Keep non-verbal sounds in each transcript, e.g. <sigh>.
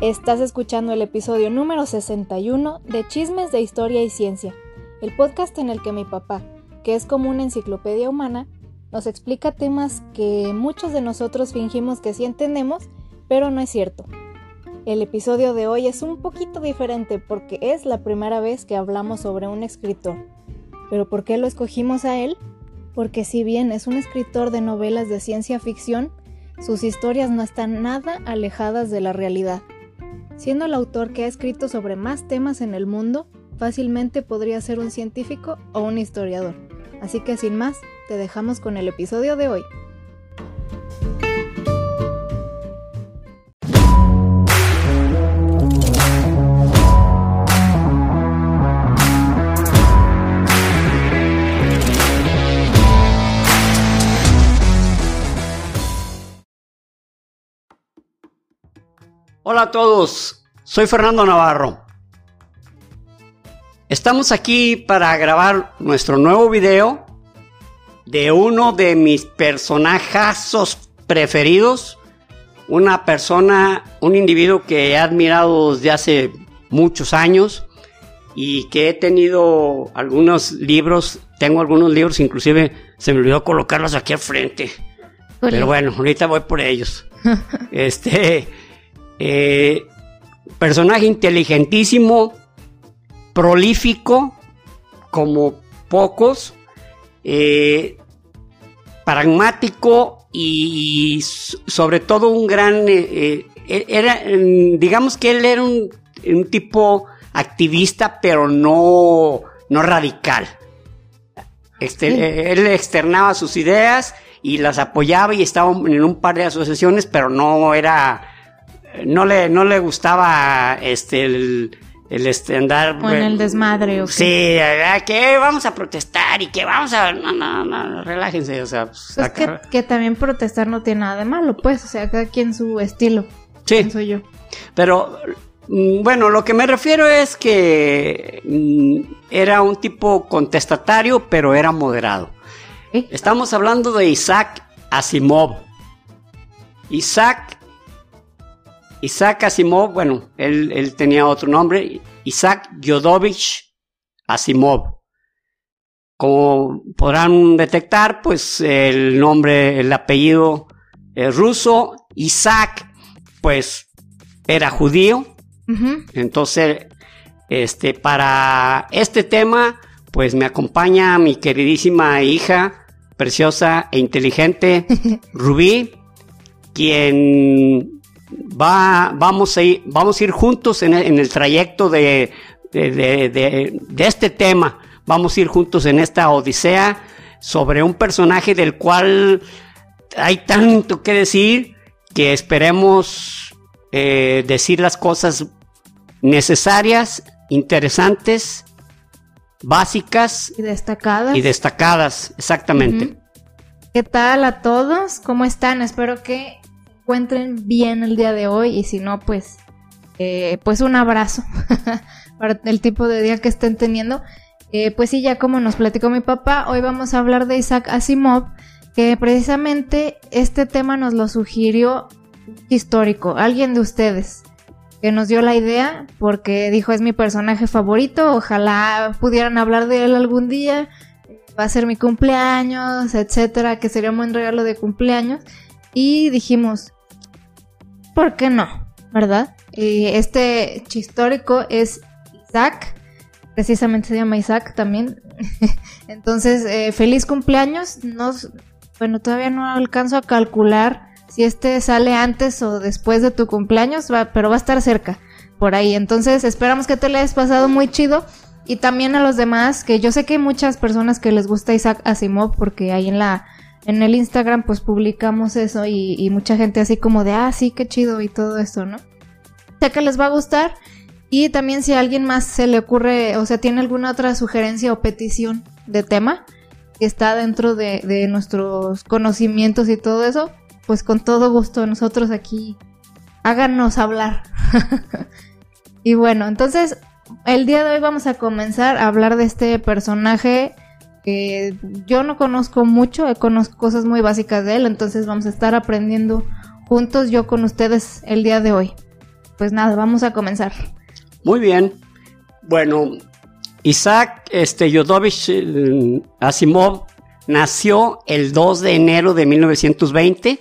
Estás escuchando el episodio número 61 de Chismes de Historia y Ciencia, el podcast en el que mi papá, que es como una enciclopedia humana, nos explica temas que muchos de nosotros fingimos que sí entendemos, pero no es cierto. El episodio de hoy es un poquito diferente porque es la primera vez que hablamos sobre un escritor. ¿Pero por qué lo escogimos a él? Porque si bien es un escritor de novelas de ciencia ficción, sus historias no están nada alejadas de la realidad. Siendo el autor que ha escrito sobre más temas en el mundo, fácilmente podría ser un científico o un historiador. Así que sin más, te dejamos con el episodio de hoy. Hola a todos, soy Fernando Navarro. Estamos aquí para grabar nuestro nuevo video de uno de mis personajazos preferidos, una persona, un individuo que he admirado desde hace muchos años y que he tenido algunos libros, tengo algunos libros, inclusive se me olvidó colocarlos aquí al frente. Pero bueno, ahorita voy por ellos. <laughs> este eh, personaje inteligentísimo, prolífico, como pocos, eh, pragmático y sobre todo un gran, eh, era, digamos que él era un, tipo activista, pero no, no radical. Este, Él externaba sus ideas y las apoyaba y estaba en un par de asociaciones, pero no era no le, no le gustaba este el, el este, andar. En el desmadre, ¿o Sí, que vamos a protestar y que vamos a. No, no, no, relájense, o sea. Pues es que, que, también protestar no tiene nada de malo, pues, o sea, cada quien su estilo. Sí. Soy yo. Pero, mm, bueno, lo que me refiero es que mm, era un tipo contestatario, pero era moderado. Estamos hablando de Isaac Asimov. Isaac Isaac Asimov, bueno, él, tenía otro nombre, Isaac Yodovich Asimov. Como podrán detectar, pues el nombre, el apellido ruso. Isaac, pues era judío. Entonces, este, para este tema, pues me acompaña mi queridísima hija, preciosa e inteligente, <laughs> Rubí, quien va, vamos, a ir, vamos a ir juntos en el, trayecto de, de, este tema. Vamos a ir juntos en esta odisea sobre un personaje del cual hay tanto que decir que esperemos eh, decir las cosas necesarias, interesantes, básicas y destacadas. Y destacadas, exactamente. ¿Qué tal a todos? ¿Cómo están? Espero que encuentren bien el día de hoy y si no, pues, eh, pues un abrazo <laughs> para el tipo de día que estén teniendo. Eh, pues sí, ya como nos platicó mi papá, hoy vamos a hablar de Isaac Asimov, que precisamente este tema nos lo sugirió histórico, alguien de ustedes que nos dio la idea porque dijo es mi personaje favorito, ojalá pudieran hablar de él algún día, va a ser mi cumpleaños, etcétera, que sería un buen regalo de cumpleaños. Y dijimos, ¿por qué no? ¿Verdad? este histórico es Isaac, precisamente se llama Isaac también. <laughs> Entonces, eh, feliz cumpleaños. Nos, bueno, todavía no alcanzo a calcular si este sale antes o después de tu cumpleaños, pero va a estar cerca por ahí. Entonces, esperamos que te le hayas pasado muy chido. Y también a los demás, que yo sé que hay muchas personas que les gusta Isaac Asimov porque ahí en la en el Instagram pues publicamos eso y, mucha gente así como de, ah, sí, qué chido y todo esto, ¿no? Sé que les va a gustar y también si a alguien más se le ocurre, o sea, tiene alguna otra sugerencia o petición de tema que está dentro de, de nuestros conocimientos y todo eso, pues con todo gusto nosotros aquí háganos hablar. <laughs> y bueno, entonces el día de hoy vamos a comenzar a hablar de este personaje que yo no conozco mucho, conozco cosas muy básicas de él, entonces vamos a estar aprendiendo juntos yo con ustedes el día de hoy. pues nada, vamos a comenzar. Muy bien. Bueno, Isaac este, Yodovich eh, Asimov nació el 2 de enero de 1920,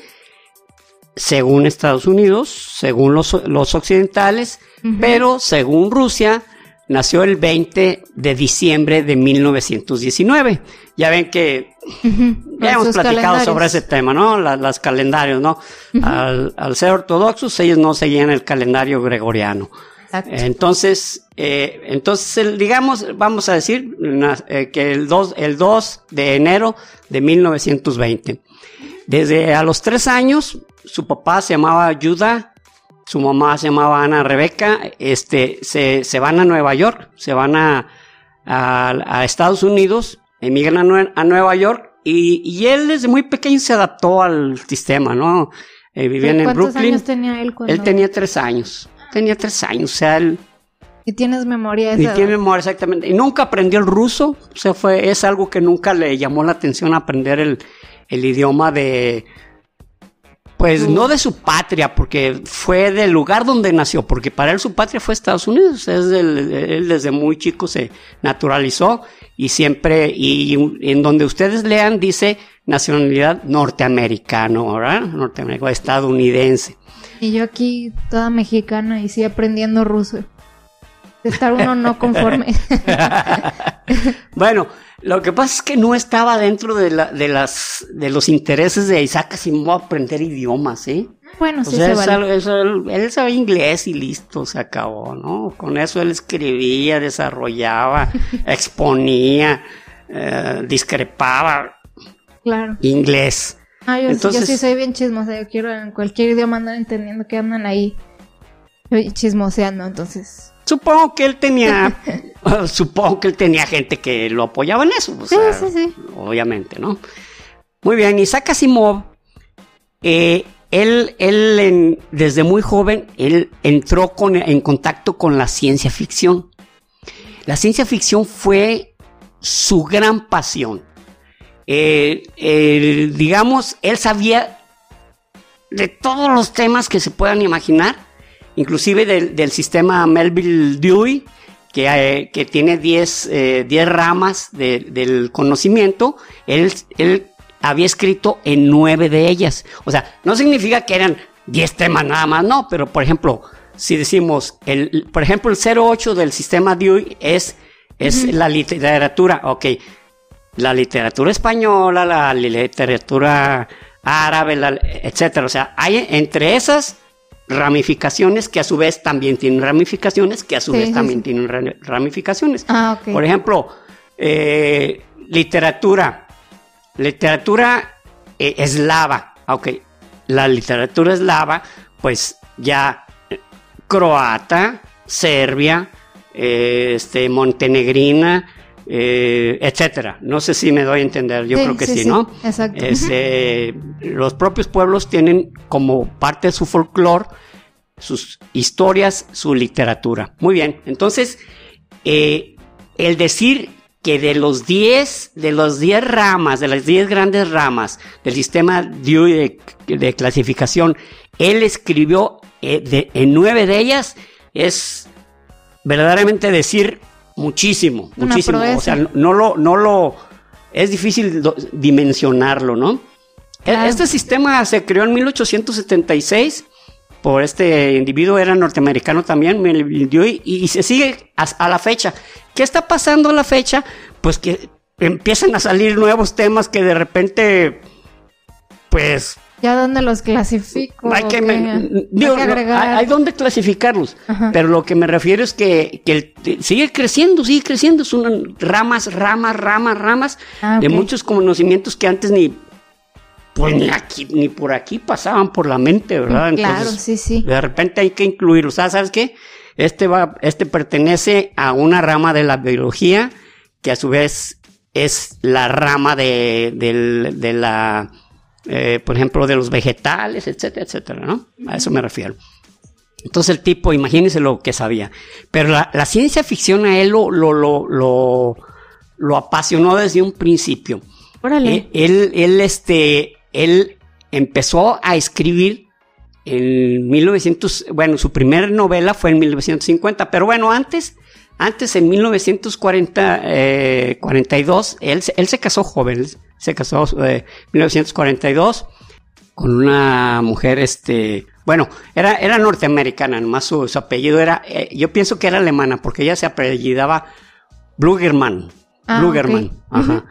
según Estados Unidos, según los, occidentales, pero según Rusia, nació el 20 de diciembre de 1919. Ya ven que ya hemos platicado sobre ese tema, ¿no? las calendarios, ¿no? al, ser ortodoxos, ellos no seguían el calendario gregoriano. Entonces, eh, entonces, digamos, vamos a decir eh, que el 2, el 2 de enero de 1920. Desde a los tres años, su papá se llamaba Judah su mamá se llamaba Ana Rebeca, este, se, se van a Nueva York, se van a, a, Estados Unidos, emigran a, a Nueva York y, y, él desde muy pequeño se adaptó al sistema, ¿no? Eh, vivían en Brooklyn. años tenía él cuando... Él tenía tres años, tenía tres años, o sea, él... Y tienes memoria de Y tiene memoria, exactamente. Y nunca aprendió el ruso, o sea, fue, es algo que nunca le llamó la atención aprender el, el idioma de, pues no de su patria, porque fue del lugar donde nació, porque para él su patria fue Estados Unidos. Es él desde muy chico se naturalizó y siempre, y en donde ustedes lean dice nacionalidad norteamericano, ¿verdad? Norteamericano, estadounidense. Y yo aquí toda mexicana y sí aprendiendo ruso. De estar uno no conforme. <laughs> bueno, lo que pasa es que no estaba dentro de, la, de, las, de los intereses de Isaac Asimov aprender idiomas, ¿eh? Bueno, sí se vale. él sabía inglés y listo, se acabó, ¿no? Con eso él escribía, desarrollaba, <laughs> exponía, eh, discrepaba. Claro. Inglés. Ah, yo, Entonces, yo sí soy bien chismosa, yo quiero en cualquier idioma andar entendiendo que andan ahí chismoseando, entonces Supongo que él tenía, <laughs> <laughs> supongo que él tenía gente que lo apoyaba en eso. sí, sí, sí. Obviamente, ¿no? Muy bien, Isaac Asimov, eh, él, él desde muy joven, él entró con, en contacto con la ciencia ficción. La ciencia ficción fue su gran pasión. Eh, digamos, él sabía de todos los temas que se puedan imaginar inclusive del, sistema Melville-Dewey, que, eh, que, tiene 10 eh, ramas del conocimiento, él, él había escrito en 9 de ellas. O sea, no significa que eran 10 temas nada más, no, pero por ejemplo, si decimos, el, por ejemplo, el 08 del sistema Dewey es, es la literatura, ok, la literatura española, la literatura árabe, etcétera. O sea, hay entre esas ramificaciones que a su vez también tienen ramificaciones que a su vez también tienen ramificaciones. Ah, Por ejemplo, eh, literatura. Literatura eh, eslava. Ok, la literatura eslava, pues ya eh, croata, serbia, este, montenegrina, etcétera. No sé si me doy a entender, yo creo que sí, ¿no? Exacto. Este, los propios pueblos tienen como parte de su folclore sus historias, su literatura. Muy bien, entonces, eh, el decir que de los 10, de los 10 ramas, de las 10 grandes ramas del sistema de, clasificación, él escribió eh, en nueve de ellas, es verdaderamente decir muchísimo, muchísimo. O sea, no lo, no lo, es difícil dimensionarlo, ¿no? E, este sistema se creó en 1876 por este individuo, era norteamericano también, y, y se sigue a, la fecha. ¿Qué está pasando a la fecha? Pues que empiezan a salir nuevos temas que de repente, pues... ¿Ya dónde los clasifico? Hay que, hay, donde clasificarlos, pero lo que me refiero es que, sigue creciendo, sigue creciendo, son ramas, ramas, ramas, ramas ah, de muchos conocimientos que antes ni pues ni aquí, ni por aquí pasaban por la mente, ¿verdad? claro, sí, sí. De repente hay que incluirlo. O sea, ¿sabes qué? Este va, este pertenece a una rama de la biología que a su vez es la rama de, de la, eh, por ejemplo, de los vegetales, etcétera, etcétera, ¿no? A eso me refiero. Entonces el tipo, imagínense lo que sabía. Pero la, la ciencia ficción a él lo, lo, lo, lo, apasionó desde un principio. Órale. Él, él, él, este, él empezó a escribir en 1900, bueno, su primera novela fue en 1950, pero bueno, antes, antes en 1942, eh, él, él se casó joven, se casó en eh, 1942 con una mujer, este, bueno, era, era norteamericana, nomás su, apellido era, eh, yo pienso que era alemana, porque ella se apellidaba Blugerman, ah, Blugerman, ajá.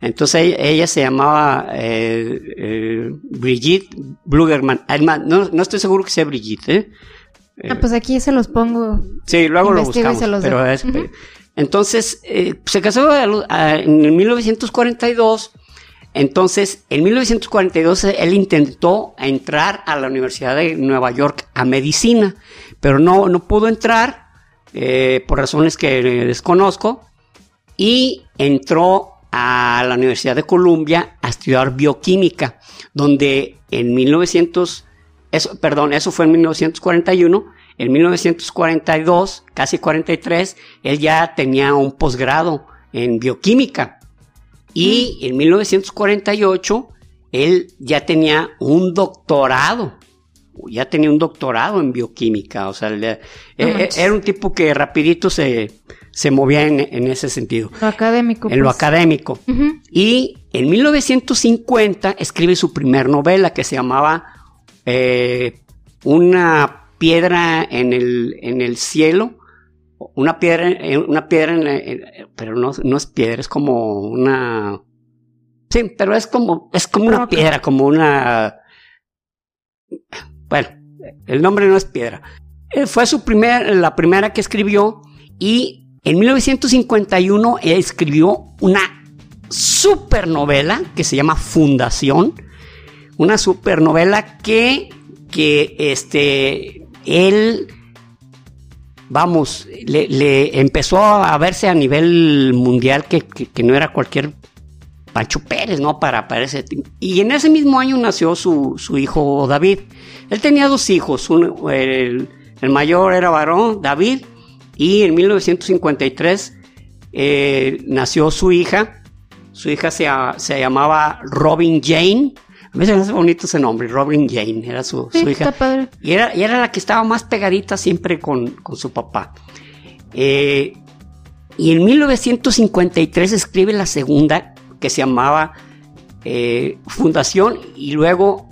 Entonces ella, se llamaba eh, eh, Brigitte Blugerman. Además, no, no, estoy seguro que sea Brigitte. ¿eh? ah, pues aquí se los pongo. Sí, luego lo buscamos. pero Entonces, se casó en 1942. Entonces, en 1942 él intentó entrar a la Universidad de Nueva York a medicina, pero no, no pudo entrar por razones que desconozco y entró a la Universidad de Columbia a estudiar bioquímica, donde en 1900, eso, perdón, eso fue en 1941, en 1942, casi 43, él ya tenía un posgrado en bioquímica. Y en 1948, él ya tenía un doctorado ya tenía un doctorado en bioquímica, o sea, e, e, era un tipo que rapidito se, se movía en, ese sentido. Lo académico. En lo pues. académico. Y en 1950 escribe su primer novela que se llamaba eh, Una piedra en el, en el cielo. Una piedra, una piedra en, pero no, no es piedra, es como una... Sí, pero es como, es como una piedra, como una... Bueno, el nombre no es piedra. Eh, fue su primer, la primera que escribió y en 1951 él escribió una supernovela que se llama Fundación, una supernovela que, que este, él, vamos, le, empezó a verse a nivel mundial que, no era cualquier Pancho Pérez, ¿no? Para, Y en ese mismo año nació su, hijo David. Él tenía dos hijos, el, el mayor era varón, David, y en 1953 eh, nació su hija. Su hija se, se, llamaba Robin Jane. A mí se me hace bonito ese nombre, Robin Jane, era su, hija. Y era, y era la que estaba más pegadita siempre con, con su papá. Eh, y en 1953 escribe la segunda, que se llamaba eh, Fundación, y luego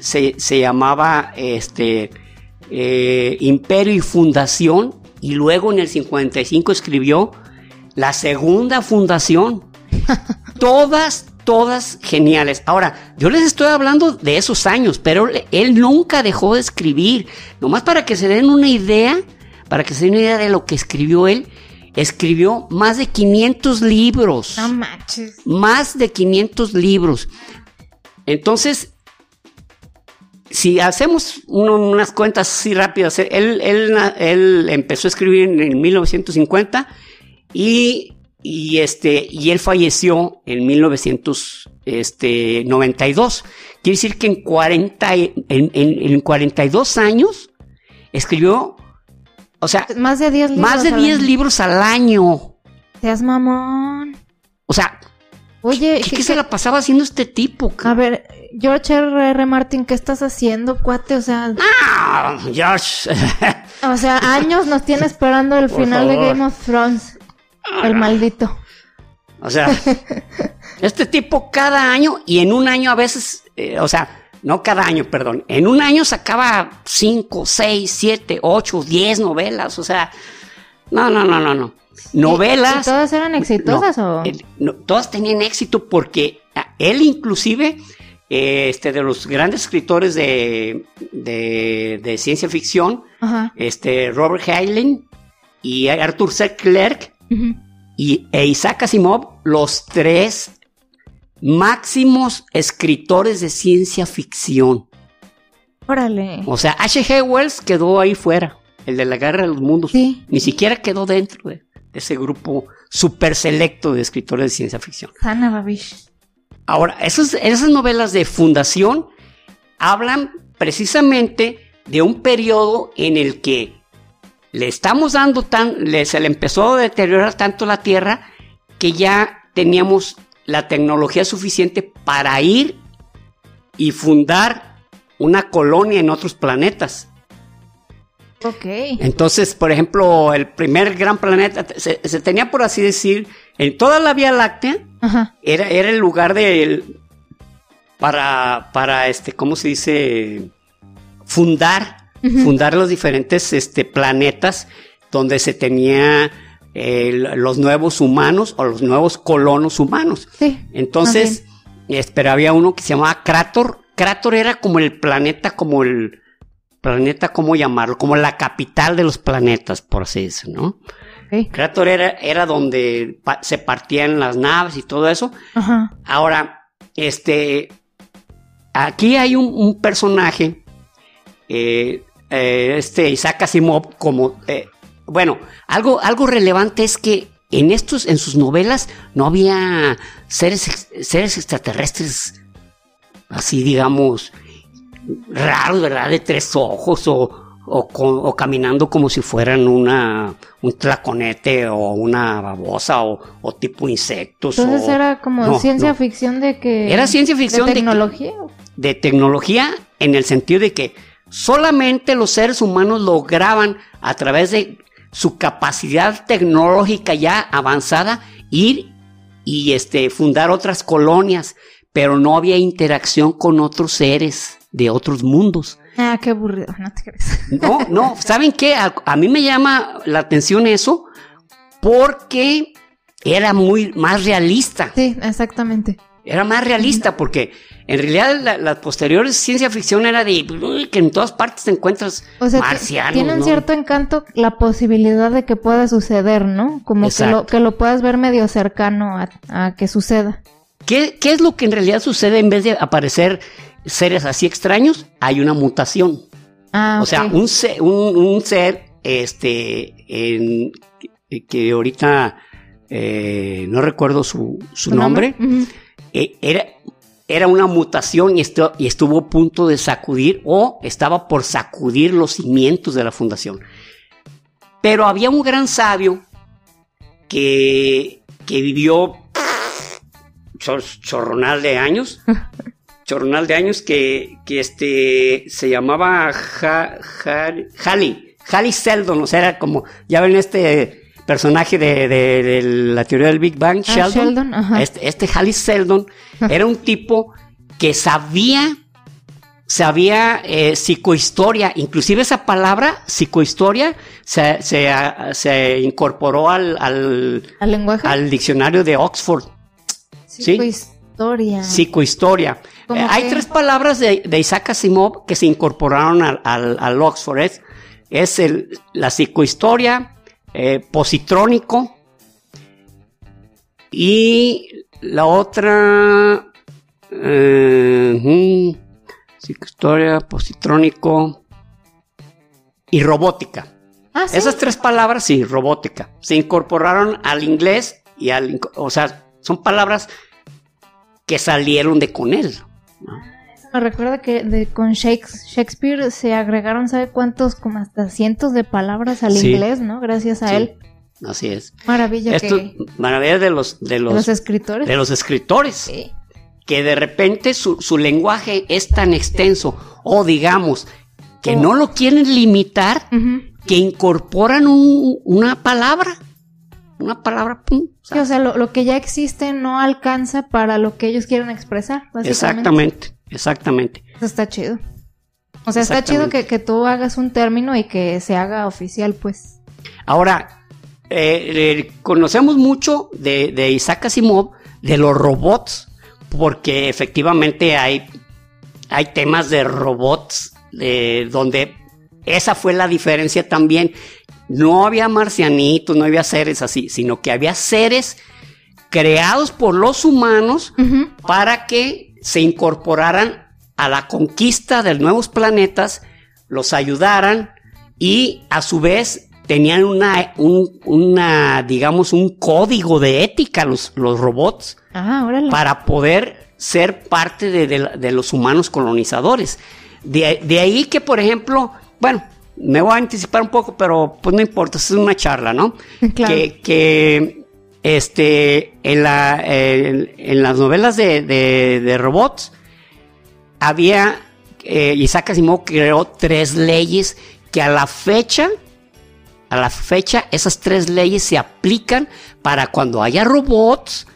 se, se llamaba este, Imperio y Fundación, y luego en el 55 escribió la segunda fundación. <laughs> todas, todas geniales. Ahora, yo les estoy hablando de esos años, pero él nunca dejó de escribir. Nomás para que se den una idea, para que se den una idea de lo que escribió él, escribió más de 500 libros. No manches. Más de 500 libros. Entonces, si hacemos unas cuentas así rápidas, él, él, empezó a escribir en, 1950 y, y, este, y él falleció en 1992. Este, Quiere decir que en, 40, en, en, 42 años escribió, o sea, más de 10 libros, más de 10 libros al año. Seas mamón. O sea, Oye, ¿qué, se la pasaba haciendo este tipo? A ver, George R. R. Martin, ¿qué estás haciendo, cuate? O sea. ¡Ah! George. <laughs> o sea, años nos tiene esperando el final de Game of Thrones. El maldito. O sea, <laughs> este tipo cada año y en un año a veces, eh, o sea, no cada año, perdón, en un año sacaba 5, 6, 7, 8, 10 novelas. O sea, no, no, no, no, no novelas. ¿Y todas eran exitosas o...? todas tenían éxito porque ah, él inclusive, este, de los grandes escritores de, de, ciencia ficción, este, Robert Heinlein y Arthur C. Clarke y, e Isaac Asimov, los tres máximos escritores de ciencia ficción. Órale. O sea, H.G. Wells quedó ahí fuera, el de la guerra de los mundos. Ni siquiera quedó dentro de ese grupo súper selecto de escritores de ciencia ficción. Hanna Babish. Ahora, esas, esas novelas de fundación hablan precisamente de un periodo en el que le estamos dando tan, se le empezó a deteriorar tanto la Tierra que ya teníamos la tecnología suficiente para ir y fundar una colonia en otros planetas. Ok. Entonces, por ejemplo, el primer gran planeta se, tenía, por así decir, en toda la Vía Láctea, Era, era el lugar de para, para este, ¿cómo se dice? Fundar, fundar los diferentes este, planetas donde se tenía eh, los nuevos humanos o los nuevos colonos humanos. Sí, Entonces, pero había uno que se llamaba Krator. Krator era como el planeta, como el planeta, ¿cómo llamarlo? Como la capital de los planetas, por así decirlo, ¿no? Krator era, era donde se partían las naves y todo eso. Ahora, este, aquí hay un, personaje, eh, eh, este Isaac Asimov, como, eh, bueno, algo, algo relevante es que en estos, en sus novelas, no había seres, seres extraterrestres, así digamos, raros, ¿verdad? De tres ojos o, o, caminando como si fueran una, un tlaconete o una babosa o, tipo insectos. Entonces era como ciencia ficción de que... Era ciencia ficción de tecnología. De, tecnología en el sentido de que solamente los seres humanos lograban a través de su capacidad tecnológica ya avanzada ir y este, fundar otras colonias, pero no había interacción con otros seres de otros mundos. Ah, qué aburrido, no te crees. No, no, <laughs> ¿saben qué? A, mí me llama la atención eso porque era muy más realista. Sí, exactamente. Era más realista porque en realidad la, posterior ciencia ficción era de que en todas partes te encuentras o sea, marcianos. Tiene un cierto encanto la posibilidad de que pueda suceder, ¿no? Como que lo, que lo puedas ver medio cercano a, que suceda. ¿Qué, ¿Qué es lo que en realidad sucede en vez de aparecer seres así extraños, hay una mutación. Ah, o sea, un ser, un, ser este, en, que, ahorita eh, no recuerdo su, nombre, eh, era, era una mutación y, y estuvo a punto de sacudir o estaba por sacudir los cimientos de la fundación. Pero había un gran sabio que, que vivió chorronal de años <laughs> chornal de años que, que este, se llamaba Halley, Halley Seldon, o sea, era como, ya ven este personaje de, la teoría del Big Bang, ah, Sheldon, este, este Halley Seldon <laughs> era un tipo que sabía sabía eh, psicohistoria, inclusive esa palabra, psicohistoria, se, se, incorporó al, al, lenguaje? al diccionario de Oxford. Psicohistoria. Psicohistoria. Eh, hay tres palabras de, Isaac Asimov que se incorporaron al, Oxford. Es, el, la psicohistoria, eh, positrónico y la otra... Eh, psicohistoria, positrónico y robótica. Ah, Esas tres palabras, sí, robótica, se incorporaron al inglés y al... O sea, son palabras que salieron de con él. Me recuerda que de, con Shakespeare se agregaron, ¿sabe cuántos? Como hasta cientos de palabras al inglés, ¿no? Gracias a él. Así es. Maravilla. que, maravilla de los, de los, escritores. De los escritores. Que de repente su, lenguaje es tan extenso, o digamos, que no lo quieren limitar, que incorporan una palabra. Una palabra, pum. o sea, lo, que ya existe no alcanza para lo que ellos quieren expresar. Exactamente, exactamente. Eso está chido. O sea, está chido que, tú hagas un término y que se haga oficial, pues. Ahora, eh, conocemos mucho de, Isaac Asimov, de los robots, porque efectivamente hay, hay temas de robots de donde esa fue la diferencia también no había marcianitos, no había seres así, sino que había seres creados por los humanos para que se incorporaran a la conquista de nuevos planetas, los ayudaran y a su vez tenían una, una digamos, un código de ética los, los robots ah, para poder ser parte de, los humanos colonizadores. De, de ahí que, por ejemplo, bueno, me voy a anticipar un poco, pero pues no importa, es una charla, ¿no? <laughs> Que, este, en, la, en, las novelas de, robots había eh, Isaac Asimov creó tres leyes que a la fecha, a la fecha, esas tres leyes se aplican para cuando haya robots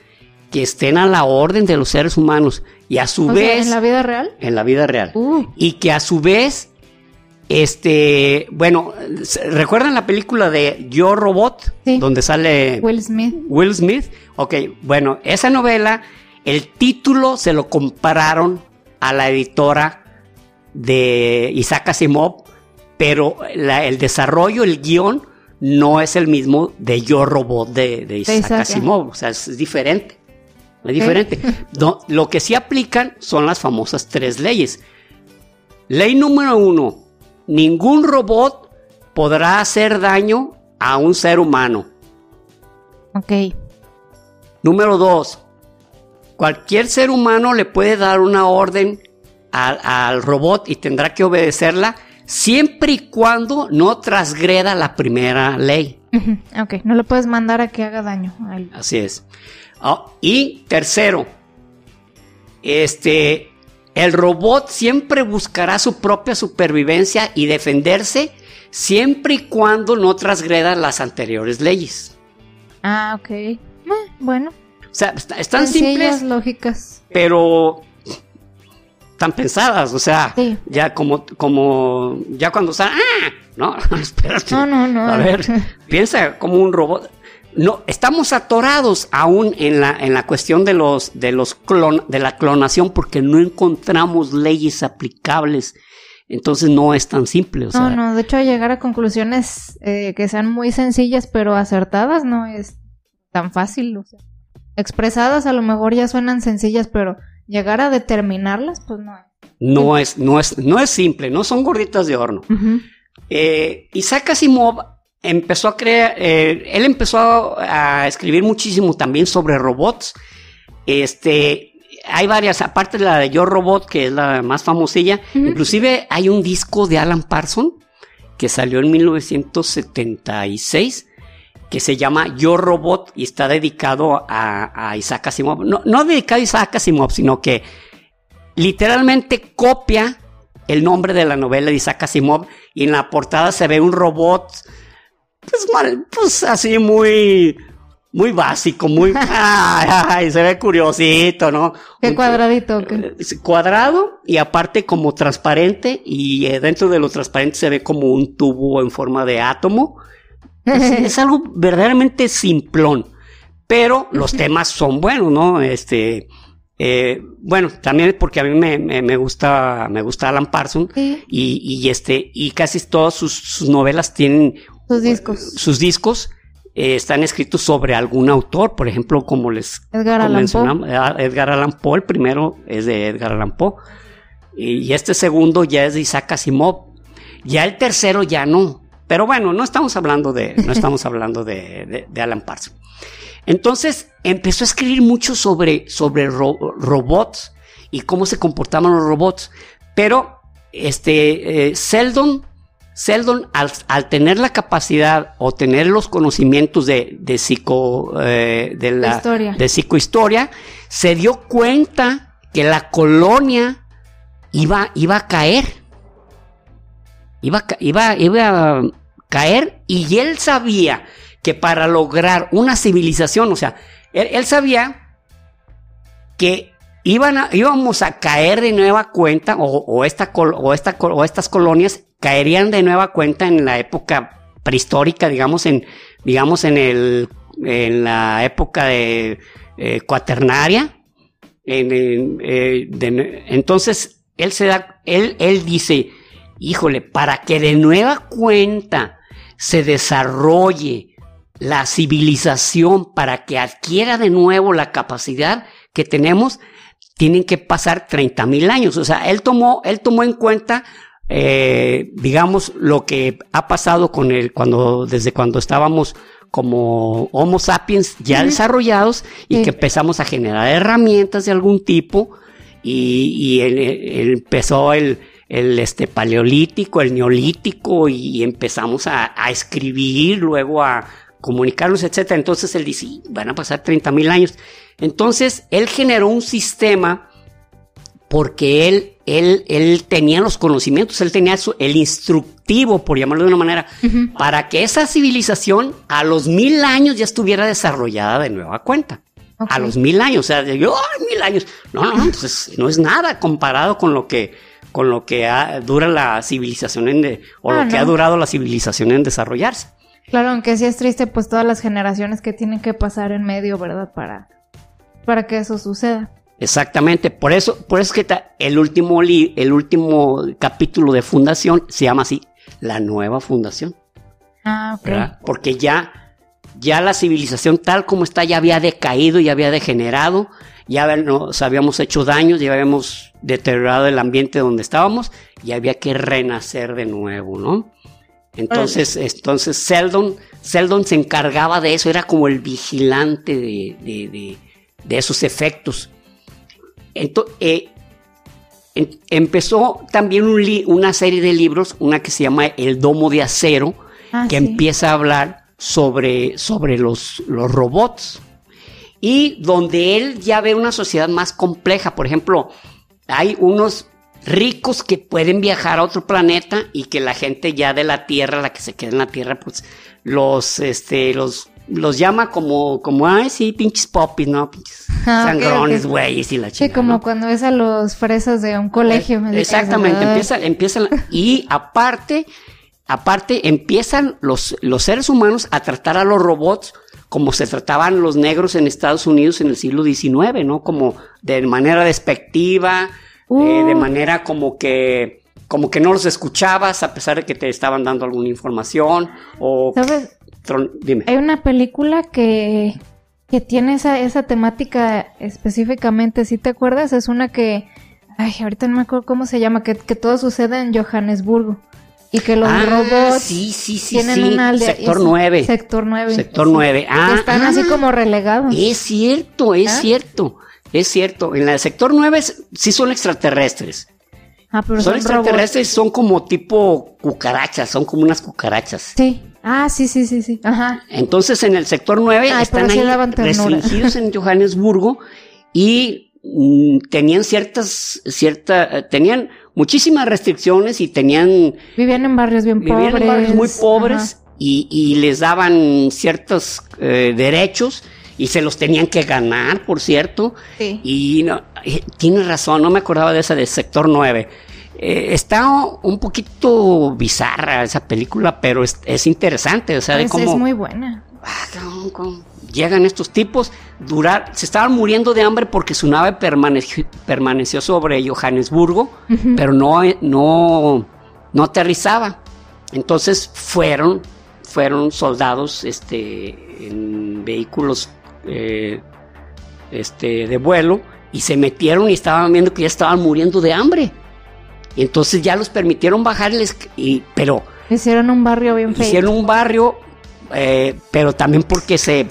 que estén a la orden de los seres humanos y a su vez ¿En la vida real? En la vida real. Uh. Y que a su vez, este, bueno, ¿recuerdan la película de Yo Robot? Sí. Donde sale Will Smith. Will Smith. Ok, bueno, esa novela, el título se lo compararon a la editora de Isaac Asimov, pero la- el desarrollo, el guion, no es el mismo de Yo Robot de, de Isaac, Isaac, Asimov. O sea, es diferente. Es diferente. No, <laughs> lo que sí aplican son las famosas tres leyes. Ley número uno. Ningún robot podrá hacer daño a un ser humano. Ok. Número dos. Cualquier ser humano le puede dar una orden al, al robot y tendrá que obedecerla siempre y cuando no transgreda la primera ley. Ok, no le puedes mandar a que haga daño. a él. Así es. Ah, y tercero, este, el robot siempre buscará su propia supervivencia y defenderse siempre y cuando no transgreda las anteriores leyes. Ah, ok. Eh, bueno. O sea, est- están simples, lógicas. pero tan pensadas. O sea, Sí. ya como, como, ya cuando están, ¡ah! No, <laughs> espérate. No, no, no. A ver, <laughs> piensa como un robot. No, estamos atorados aún en la, en la cuestión de los, de los clon, de la clonación porque no encontramos leyes aplicables. Entonces no es tan simple. O sea, No, no, de hecho llegar a conclusiones eh, que sean muy sencillas pero acertadas no es tan fácil. o sea, expresadas a lo mejor ya suenan sencillas, pero llegar a determinarlas, pues no. no es, no es, no es simple, no son gorditas de horno. Ujú. Eh, Isaac Asimov empezó a crear, eh, él empezó a, escribir muchísimo también sobre robots. Este, hay varias, aparte de la de Yo Robot, que es la más famosilla, Ujú. inclusive hay un disco de Alan Parsons que salió en 1976 que se llama Yo Robot y está dedicado a, a Isaac Asimov. No, no dedicado a Isaac Asimov, sino que literalmente copia el nombre de la novela de Isaac Asimov y en la portada se ve un robot, pues, mal, pues así muy, muy básico, muy, <laughs> ay, ay, se ve curiosito, ¿no? Qué Un- cuadradito, es cuadrado y aparte como transparente y eh, dentro de lo transparente se ve como un tubo en forma de átomo. Es, <laughs> es algo verdaderamente simplón, pero los temas son buenos, ¿no? Este, eh, bueno, también porque a mí me, me- me gusta, me gusta Alan Parsons Sí, y, y este, y casi todas sus, sus novelas tienen sus discos. sus discos eh, están escritos sobre algún autor, por ejemplo, como les Edgar como Allan Poe. mencionamos, eh, Edgar Allan Poe, el primero es de Edgar Allan Poe, y, y este segundo ya es de Isaac Asimov, ya el tercero ya no, pero bueno, no estamos hablando de, no <laughs> estamos hablando de, de- de Alan Parsons. Entonces empezó a escribir mucho sobre, sobre ro- robots y cómo se comportaban los robots, pero este, eh, Seldon Seldon, al, al tener la capacidad o tener los conocimientos de, de psico, eh, de la, Historia. de psicohistoria, se dio cuenta que la colonia iba, iba a caer. Iba, iba, iba a caer y él sabía que para lograr una civilización, o sea, él, él sabía que iban a- íbamos a caer de nueva cuenta o, o esta, o, esta, o estas colonias caerían de nueva cuenta en la época prehistórica, digamos en, digamos en el, en la época de eh, cuaternaria. En- en, eh, de- entonces él se da, él, él dice, híjole, para que de nueva cuenta se desarrolle la civilización, para que adquiera de nuevo la capacidad que tenemos, tienen que pasar 30 mil años. O sea, él tomó, él tomó en cuenta, eh, digamos, lo que ha pasado con él cuando, desde cuando estábamos como Homo sapiens ya desarrollados y que empezamos a generar herramientas de algún tipo y, y él- él empezó el, el este paleolítico, el neolítico y, empezamos a, a escribir, luego a comunicarnos, etcétera. Entonces él dice, "Sí, van a pasar 30 mil años. Entonces él generó un sistema porque él, él, él tenía los conocimientos, él tenía el instructivo, por llamarlo de una manera, para que esa civilización a los mil años ya estuviera desarrollada de nueva cuenta. A los mil años, o sea, yo, ¡ay, mil años! No, no, no, pues no es nada comparado con lo que, con lo que dura la civilización en o lo ah, que ha durado la civilización en desarrollarse. Claro, aunque sí es triste, pues todas las generaciones que tienen que pasar en medio, ¿verdad? Para, para que eso suceda. Exactamente, por eso, por eso es que el último, el último capítulo de Fundación se llama así, la nueva Fundación. Ah, ok. Porque ya, ya la civilización tal como está ya había decaído, ya había degenerado, ya nos habíamos hecho daños, ya habíamos deteriorado el ambiente donde estábamos y había que renacer de nuevo, ¿no? Entonces, entonces Seldon, Seldon se encargaba de eso, era como el vigilante de, de, de esos efectos. Eh, empezó también una serie de libros, una que se llama El Domo de Acero, ah, que empieza a hablar sobre, sobre los, los robots. Y donde él ya ve una sociedad más compleja. Por ejemplo, hay unos ricos que pueden viajar a otro planeta y que la gente ya de la Tierra, la que se queda en la Tierra, pues los, este, los los llama como, como, ay, sí, pinches popis, ¿no? Pinches ah, sangrones, güeyes y la chica. Sí, como cuando ves a los fresas de un colegio. Me Exactamente, empiezan, empiezan, y aparte, aparte, empiezan los, los seres humanos a tratar a los robots como se trataban los negros en Estados Unidos en el siglo XIX, ¿no? Como de manera despectiva, eh, de manera como que como que no los escuchabas a pesar de que te estaban dando alguna información o ¿Sabes? Hay una película que, que tiene esa, esa temática específicamente, ¿sí te acuerdas? Es una que, ay, ahorita no me acuerdo cómo se llama, que, que todo sucede en Johannesburgo. Y que los ah, robots sí, sí, sí, tienen una aldea. Sector 9. Sector 9. Sector 9. Ah, están así ah. como relegados. Es cierto, es ¿Ah? cierto. Es cierto. En el sector 9 sí son extraterrestres. Ah, pero son, son extraterrestres, son como tipo cucarachas, son como unas cucarachas. Sí. Ah, sí, sí, sí, sí. Ajá. Entonces en el sector 9 están ahí restringidos en Johannesburgo y mm, tenían ciertas, cierta, tenían muchísimas restricciones y tenían... Vivían en barrios bien pobres. Vivían en barrios muy pobres y, y, les daban ciertos eh, derechos y se los tenían que ganar, por cierto. Sí. Y no, eh, tienes razón, no me acordaba de esa de sector 9. Eh, está un poquito bizarra esa película, pero es, interesante. O sea, de cómo. Es muy buena. Ah, llegan estos tipos, durar, se estaban muriendo de hambre porque su nave permaneció, permaneció sobre Johannesburgo, pero no, no, no aterrizaba. Entonces fueron, fueron soldados este, en vehículos eh, este, de vuelo y se metieron y estaban viendo que ya estaban muriendo de hambre. Y entonces ya los permitieron bajarles, y, pero... Hicieron un barrio bien feo. Hicieron un barrio, eh, pero también porque se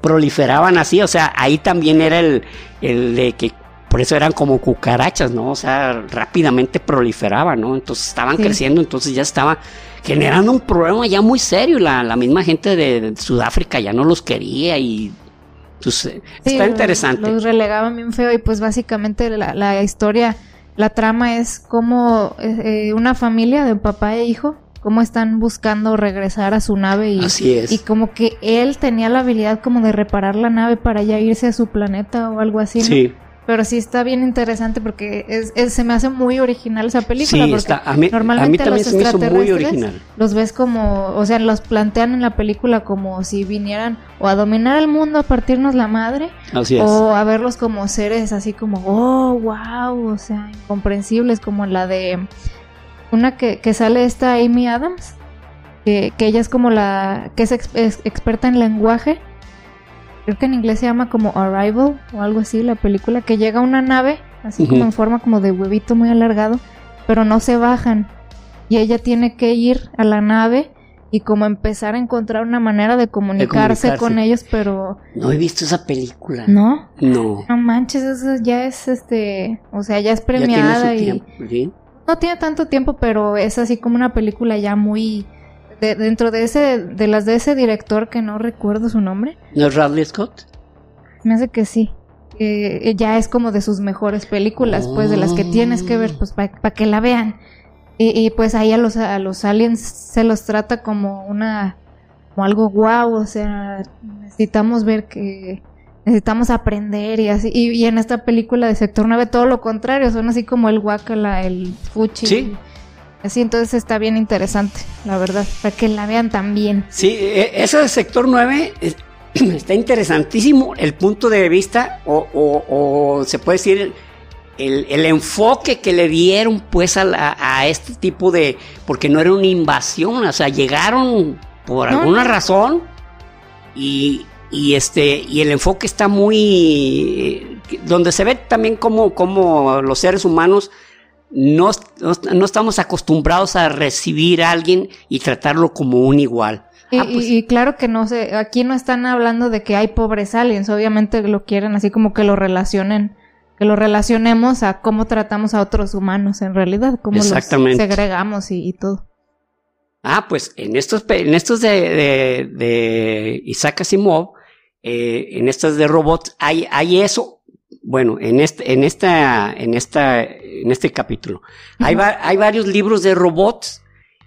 proliferaban así, o sea, ahí también era el, el de que por eso eran como cucarachas, ¿no? O sea, rápidamente proliferaban, ¿no? Entonces estaban creciendo, entonces ya estaba generando un problema ya muy serio. La, la misma gente de, Sudáfrica ya no los quería y pues, está interesante. Los relegaban bien feo y pues básicamente la, la historia la trama es como eh, una familia de papá e hijo, cómo están buscando regresar a su nave y, y como que él tenía la habilidad como de reparar la nave para ya irse a su planeta o algo así. Sí. Pero sí está bien interesante porque es, se me hace muy original esa película. Sí, está. A mí, normalmente también se me hizo muy original. Los ves como, o sea, los plantean en la película como si vinieran o a dominar el mundo, a partirnos la madre. Así es. O a verlos como seres así como, oh, wow, o sea, incomprensibles, como la de una que, que sale esta Amy Adams, que, que ella es como la, que es experta en lenguaje creo que en inglés se llama como Arrival o algo así, la película, que llega una nave, así como en forma como de huevito muy alargado, pero no se bajan. Y ella tiene que ir a la nave y como empezar a encontrar una manera de comunicarse, con ellos, pero... No he visto esa película. ¿No? No. No manches, eso ya es este, o sea, ya es premiada y... No tiene tanto tiempo, pero es así como una película ya muy dentro de ese, de las de ese director que no recuerdo su nombre. ¿No es Radley Scott? Me hace que sí. eh, ya es como de sus mejores películas, pues de las que tienes que ver, pues para que la vean. Y, pues ahí a los, a los aliens se los trata como una, como algo guau, o sea, necesitamos ver que necesitamos aprender y así. Y, en esta película de Sector 9 todo lo contrario, son así como el guacala, el fuchi. Sí. Así, entonces está bien interesante, la verdad, para que la vean también. Sí, e, ese Sector 9 <clears throat> está interesantísimo el punto de vista o, se puede decir el, enfoque que le dieron pues a, este tipo de porque no era una invasión o sea llegaron por alguna razón y, este y el enfoque está muy donde se ve también como, como los seres humanos no, no, estamos acostumbrados a recibir a alguien y tratarlo como un igual Ah, pues y, claro que no sé, aquí no están hablando de que hay pobres aliens, obviamente lo quieren así como que lo relacionen, que lo relacionemos a cómo tratamos a otros humanos en realidad, cómo los segregamos y, todo. Ah, pues en estos, en estos de, de, Isaac Asimov, eh, en estos de robots, hay, hay eso, bueno, en este, en esta, en esta, en este capítulo. hay, hay varios libros de robots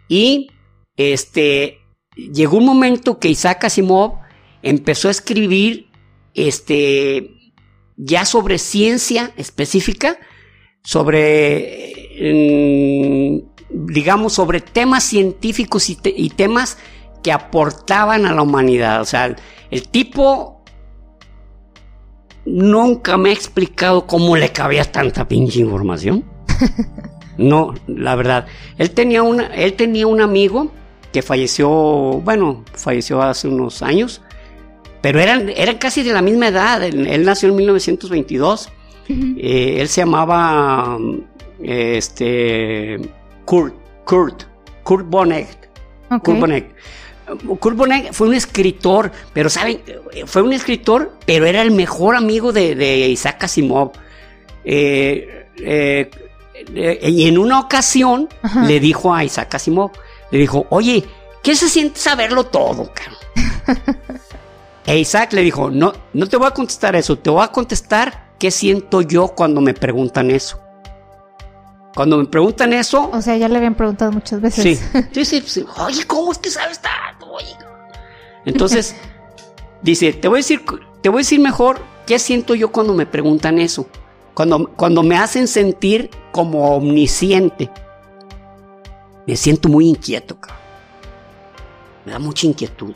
y este, llegó un momento que Isaac Asimov empezó a escribir este, ya sobre ciencia específica, sobre, digamos, sobre temas científicos y, temas que aportaban a la humanidad. O sea, el tipo nunca me ha explicado cómo le cabía tanta pinche información. <laughs> No, la verdad. Él tenía, una, él tenía un amigo que falleció, bueno, falleció hace unos años, pero eran, eran casi de la misma edad. Él, nació en 1922. Eh, él se llamaba este, Kurt, Kurt, Kurt Vonnegut. Kurt Vonnegut. Kurt Vonnegut fue un escritor, pero saben, fue un escritor, pero era el mejor amigo de, Isaac Asimov. Eh, eh, y en una ocasión le dijo a Isaac Asimov, le dijo, oye, ¿qué se siente saberlo todo, cabrón? <laughs> e Isaac le dijo, no, no te voy a contestar eso, te voy a contestar qué siento yo cuando me preguntan eso. Cuando me preguntan eso... O sea, ya le habían preguntado muchas veces. Sí, sí, sí. Oye, ¿cómo es que sabes Entonces, <laughs> dice, te voy a decir, te voy a decir mejor qué siento yo cuando me preguntan eso. Cuando, cuando me hacen sentir como omnisciente me siento muy inquieto, cabrón. Me da mucha inquietud.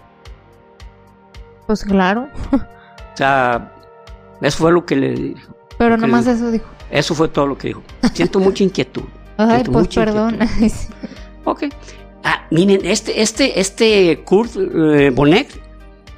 Pues claro. o sea, eso fue lo que le dijo. Pero nomás eso dijo. Eso fue todo lo que dijo. Siento mucha inquietud. <laughs> Ay, pues perdón. <laughs> ok. Ah, miren, este, este, este Kurt eh, Bonnet,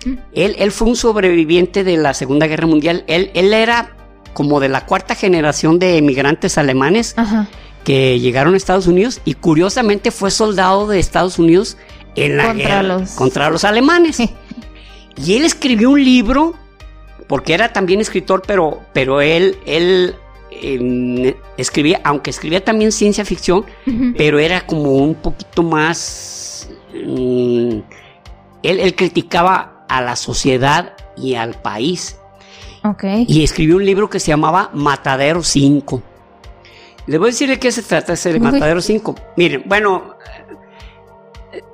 ¿Mm? él, él fue un sobreviviente de la Segunda Guerra Mundial. Él, él era como de la cuarta generación de emigrantes alemanes. Ajá que llegaron a Estados Unidos y curiosamente fue soldado de Estados Unidos en la contra guerra los... contra los alemanes. <laughs> y él escribió un libro, porque era también escritor, pero, pero él, él escribía, aunque escribía también ciencia ficción, pero era como un poquito más... Mm, él, él, criticaba a la sociedad y al país. Y escribió un libro que se llamaba Matadero 5. Les voy a decir de qué se trata ese Matadero 5. Miren, bueno,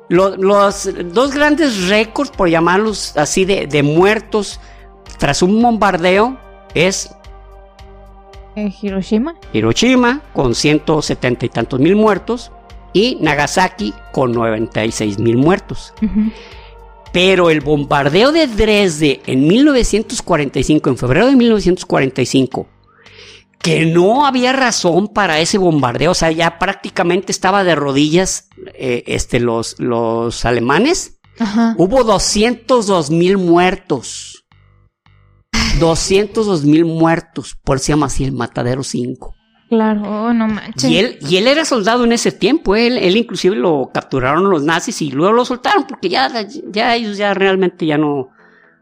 los dos grandes récords, por llamarlos así, de, muertos tras un bombardeo es... Hiroshima? Hiroshima, con 170 y tantos mil muertos, y Nagasaki, con 96 mil muertos. Pero el bombardeo de Dresde en 1945, en febrero de 1945, que no había razón para ese bombardeo, o sea, ya prácticamente estaba de rodillas eh, este, los, los alemanes. Hubo 202 mil muertos. 202 mil muertos, por se llama así el Matadero 5. Claro, oh, no manches. Y él, y él era soldado en ese tiempo, él, él inclusive lo capturaron los nazis y luego lo soltaron porque ya, ya ellos ya realmente ya no,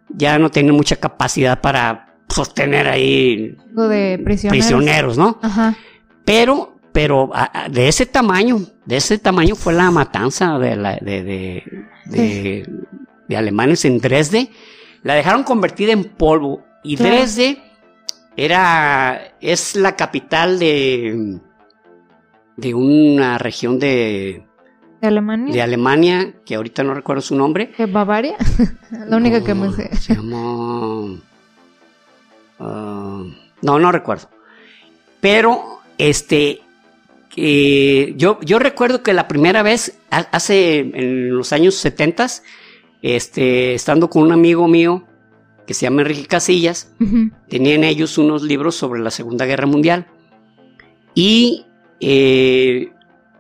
ya no tienen mucha capacidad para sostener ahí de prisioneros. ¿no? Ajá. Pero, pero de ese tamaño, de ese tamaño fue la matanza de, la, de, de, alemanes en Dresde. La dejaron convertida en polvo y Dresde era, es la capital de, de una región de, ¿De Alemania? de Alemania, que ahorita no recuerdo su nombre. ¿De Bavaria? <laughs> la única que me sé. Se llamó... ah, no, no recuerdo. Pero, este, eh, yo, yo recuerdo que la primera vez, ha- hace en los años 70, este, estando con un amigo mío que se llama Enrique Casillas, tenían ellos unos libros sobre la Segunda Guerra Mundial. Y eh,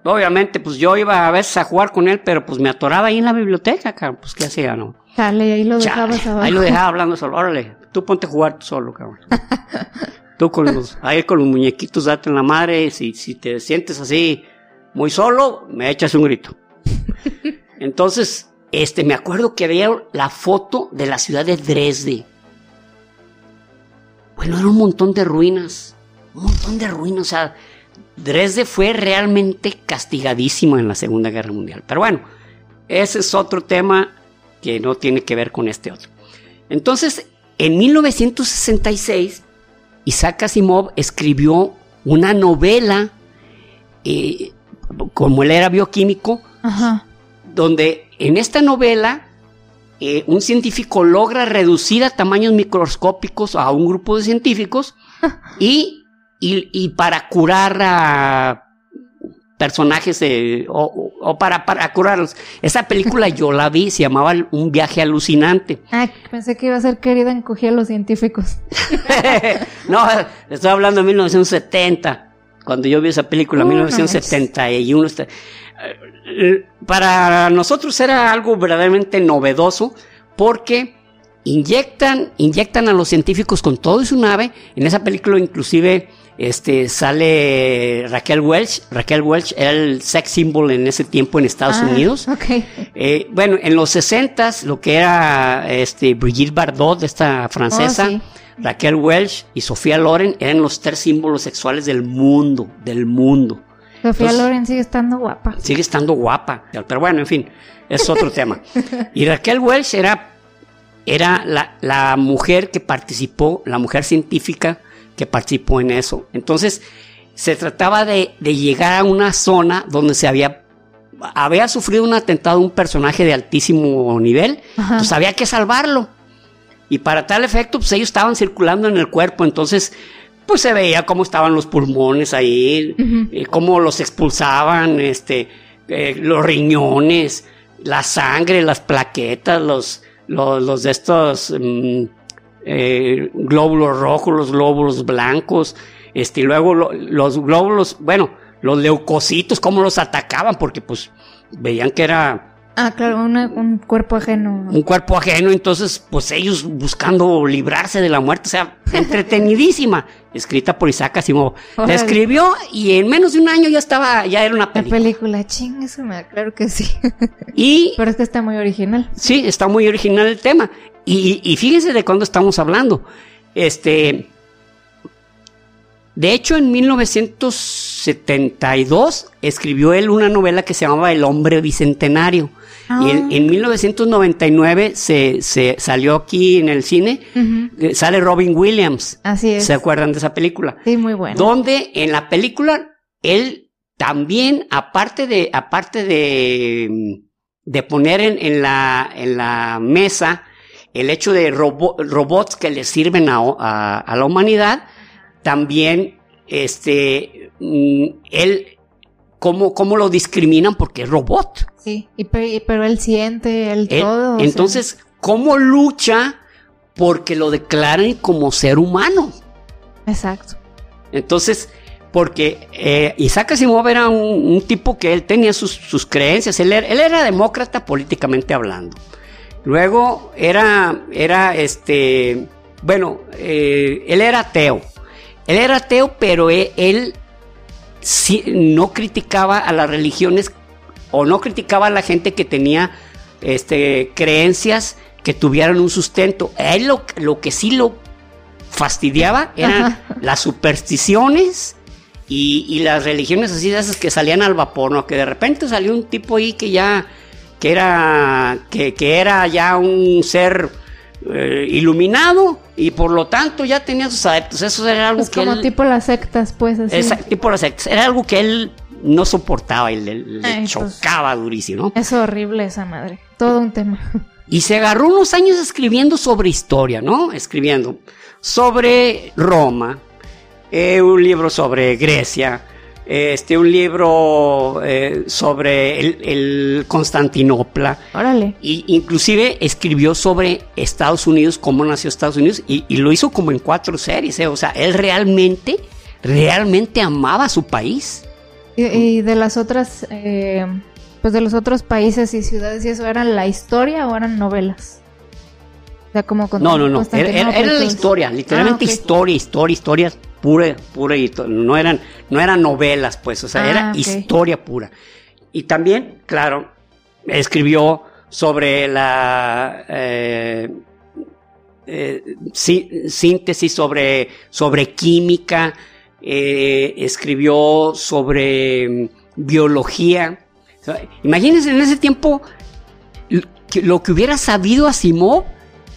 obviamente, pues yo iba a veces a jugar con él, pero pues me atoraba ahí en la biblioteca, cabrón. Pues qué hacía, ¿no? Chale, ahí lo abajo. ahí lo dejaba hablando solo. Órale, tú ponte a jugar tú solo, cabrón. <laughs> tú con los, ahí con los muñequitos date en la madre. Si, si te sientes así muy solo, me echas un grito. <laughs> Entonces, este, me acuerdo que había la foto de la ciudad de Dresde. Bueno, era un montón de ruinas. Un montón de ruinas. O sea, Dresde fue realmente castigadísimo en la Segunda Guerra Mundial. Pero bueno, ese es otro tema que no tiene que ver con este otro. Entonces, en 1966, Isaac Asimov escribió una novela, eh, como él era bioquímico, Ajá. donde en esta novela eh, un científico logra reducir a tamaños microscópicos a un grupo de científicos <laughs> y, y- y para curar a personajes eh, o, o- o para, para curarlos. Esa película yo la vi, se llamaba Un viaje alucinante. <laughs> Ah, pensé que iba a ser querida encogía a los científicos. <laughs> no, estoy hablando de 1970, cuando yo vi esa película, no 1971. este, eh, Para nosotros era algo verdaderamente novedoso porque inyectan, inyectan a los científicos con todo y su nave. En esa película inclusive este, sale Raquel Welch. Raquel Welch era el sex symbol en ese tiempo en Estados Ah, Unidos. Ok. Eh, bueno, en los 60 lo que era este, Brigitte Bardot, esta francesa, Oh, sí. Raquel Welch y Sofía Loren eran los tres símbolos sexuales del mundo, del mundo. Sofía Entonces- Loren sigue estando guapa. Sigue estando guapa, pero bueno, en fin, es otro <laughs> tema. Y Raquel Welch era, era la, la mujer que participó, la mujer científica que participó en eso. Entonces, se trataba de, de llegar a una zona donde se había, había sufrido un atentado un personaje de altísimo nivel, Ajá. entonces había que salvarlo. Y para tal efecto, pues ellos estaban circulando en el cuerpo, entonces, pues se veía cómo estaban los pulmones ahí, eh, cómo los expulsaban, este, eh, los riñones, la sangre, las plaquetas, los, los, los de estos mm, eh, glóbulos rojos, los glóbulos blancos, este, y luego lo- los glóbulos, bueno, los leucocitos, cómo los atacaban, porque pues veían que era Ah, claro, una- un cuerpo ajeno. un cuerpo ajeno, entonces pues ellos buscando librarse de la muerte, o sea, entretenidísima, <laughs> escrita por Isaac Asimov. La escribió y en menos de un año ya estaba, ya era una La película. película, ching, eso me claro que sí. <laughs> Y Pero es que está muy original. sí, está muy original el tema. Y, y fíjense de cuándo estamos hablando. Este, de hecho, en 1972 escribió él una novela que se llamaba El hombre bicentenario. Y en, Ah. en 1999 se, se salió aquí en el cine, eh, sale Robin Williams. Así es. ¿Se acuerdan de esa película? Sí, muy bueno. Donde en la película él también, aparte de, aparte de, de poner en, en la, en la mesa el hecho de robo- robots que le sirven a, a- a la humanidad, también este, mm, él, cómo, cómo lo discriminan porque es robot. Sí, y pe- y- pero él siente, Él- todo. sea, entonces, ¿cómo lucha porque lo declaren como ser humano? exacto. Entonces, porque eh, Isaac Asimov era un, un tipo que él tenía sus, sus creencias, él era, él era demócrata políticamente hablando. Luego era, era este, bueno, eh, él era ateo. Él era ateo, pero él, él sí- no criticaba a las religiones o no criticaba a la gente que tenía este, creencias que tuvieran un sustento. A él lo, lo que sí lo fastidiaba eran Ajá. las supersticiones y, y las religiones así de esas que salían al vapor, ¿no? Que de repente salió un tipo ahí que ya, que era, que, que era ya un ser eh, iluminado y por lo tanto ya tenía sus adeptos. Eso era algo que como él, tipo las sectas, pues así. esa- tipo las sectas. Era algo que él no soportaba y le, le Ay, pues. chocaba durísimo. ¿no? Es horrible esa madre. Todo un tema. <laughs> Y se agarró unos años escribiendo sobre historia, ¿no? Escribiendo sobre Roma, eh, un libro sobre Grecia, este, un libro eh, sobre el, el Constantinopla. Órale. Y inclusive escribió sobre Estados Unidos, cómo nació Estados Unidos, y, y lo hizo como en cuatro series, ¿eh? O sea, él realmente, realmente amaba a su país. Y, y de las otras, eh, pues de los otros países y ciudades y eso, ¿eran la historia o eran novelas? O sea, como con No, no, no. Era, la historia, literalmente Ah, historia, historia, historia pura, pura no eran, no eran novelas, pues, o sea, Ah, era historia pura. Y también, claro, escribió sobre la eh, eh, sí- síntesis, sobre, sobre química, eh, escribió sobre mm, biología. O sea, imagínense en ese tiempo lo que hubiera sabido Asimov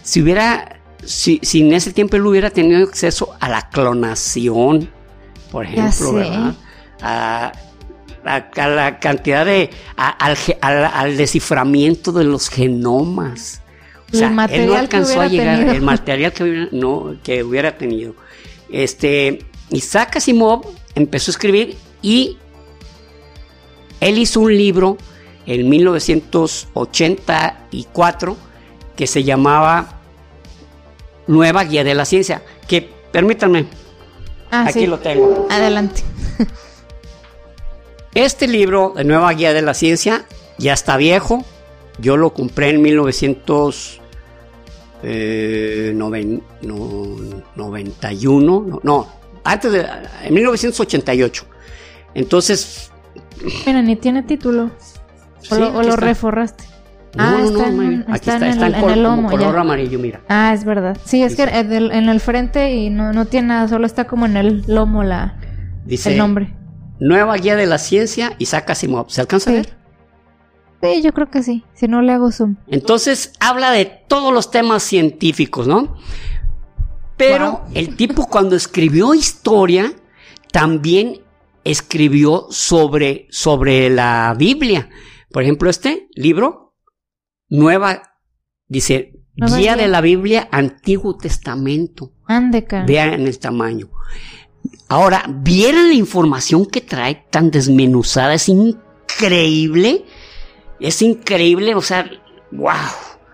si hubiera, si, si en ese tiempo él hubiera tenido acceso a la clonación, por ejemplo. ¿verdad? A, a- a la cantidad de, a- al, ge- al- al desciframiento de los genomas. O El sea, él no alcanzó a llegar, tenido. el <laughs> material que hubiera, no, que hubiera tenido. Este, Isaac Asimov empezó a escribir y él hizo un libro en 1984 que se llamaba Nueva Guía de la Ciencia, que permítanme, Ah, aquí sí. lo tengo. Adelante. <laughs> Este libro de Nueva Guía de la Ciencia ya está viejo. Yo lo compré en 1991, no, no, antes de, en 1988. Entonces, Mira, ni tiene título. O, Sí, lo, o reforraste. Ah, no, está, no, en, mira, aquí está está, en, está el, en como lomo. color ya. amarillo, mira. Ah, es verdad. Sí, es que en el frente y no, no tiene nada, solo está como en el lomo la, Dice el nombre. Nueva Guía de la Ciencia, Isaac Asimov. ¿Se alcanza a ver? Sí, yo creo que sí. Si no le hago zoom. Entonces habla de todos los temas científicos, ¿no? Pero Wow. el tipo cuando escribió historia, también escribió sobre, sobre la Biblia. Por ejemplo, este libro, Nueva, dice, Nueva Guía Guía. de la Biblia, Antiguo Testamento. Ande, cara. Vean el tamaño. Ahora, ¿vieron la información que trae tan desmenuzada? Es increíble. Es increíble, o sea, wow.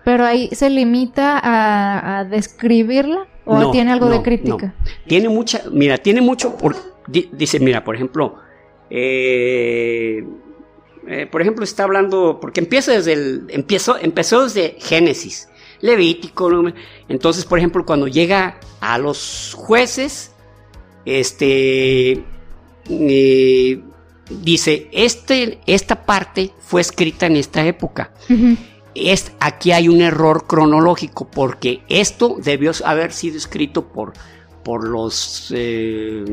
Pero ahí se limita a, a describirla o No, tiene algo no, de crítica. Tiene mucha, mira, tiene mucho, por, dice, mira, por ejemplo, eh, eh, por ejemplo, está hablando, porque empieza desde el, empezó, empezó desde Génesis, Levítico, ¿no? entonces, por ejemplo, cuando llega a los jueces, este, eh, dice, este, esta parte fue escrita en esta época. Es, aquí hay un error cronológico porque esto debió haber sido escrito por, por los eh,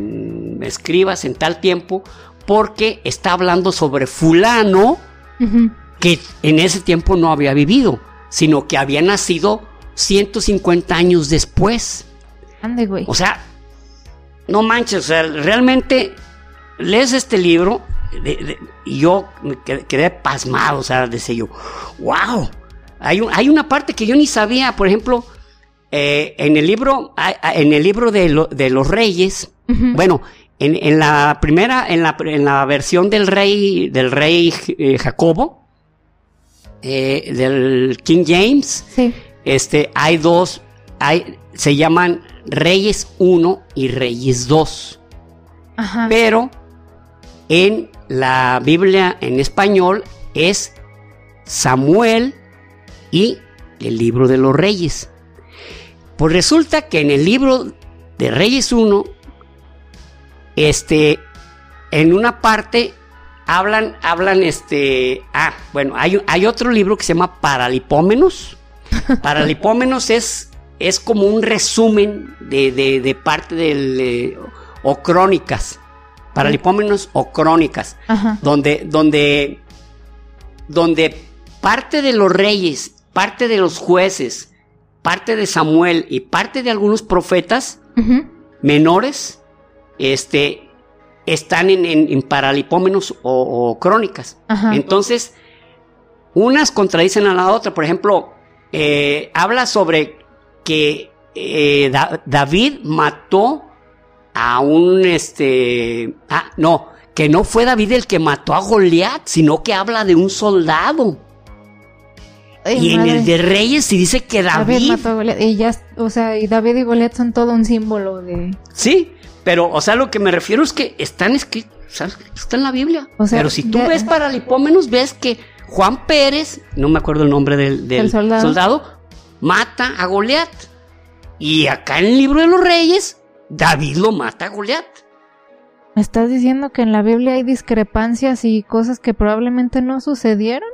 escribas en tal tiempo porque está hablando sobre fulano que en ese tiempo no había vivido, sino que había nacido 150 años después. Ande, güey. O sea, no manches, o sea, realmente lees este libro de- de- y yo me quedé, quedé pasmado, o sea, decía yo, wow, hay, un- hay una parte que yo ni sabía, por ejemplo, eh, en el libro, en el libro de, lo- de los reyes, bueno, en, en la primera, en la, en la versión del rey, del rey eh, Jacobo, eh, del King James, Sí. este, hay dos, hay, se llaman Reyes 1 y Reyes 2. Ajá. Pero en la Biblia en español es Samuel y el libro de los Reyes. Pues resulta que en el libro de Reyes 1, este, en una parte hablan, hablan, este, ah, bueno, hay, hay otro libro que se llama Paralipómenos. <laughs> Paralipómenos es, es como un resumen de, de- de parte del, eh, o crónicas. Paralipómenos o crónicas Ajá. donde, donde, donde parte de los reyes, parte de los jueces parte de Samuel y parte de algunos profetas menores, este, están en, paralipómenos o, crónicas. Entonces, unas contradicen a la otra. Por ejemplo, eh, habla sobre que eh, David mató a un este. Ah, no, que no fue David el que mató a Goliat, sino que habla de un soldado. y en el de Reyes se dice que David. mató a Goliat. Y ya, o sea, y David y Goliat son todo un símbolo de. Sí, pero, o sea, lo que me refiero es que están escritos, está en la Biblia. pero si tú ves para Lipómenos, ves que Juan Pérez, no me acuerdo el nombre del, soldado? mata a Goliat. Y acá en el libro de los reyes, David lo mata a Goliat. ¿Me estás diciendo que en la Biblia hay discrepancias y cosas que probablemente no sucedieron?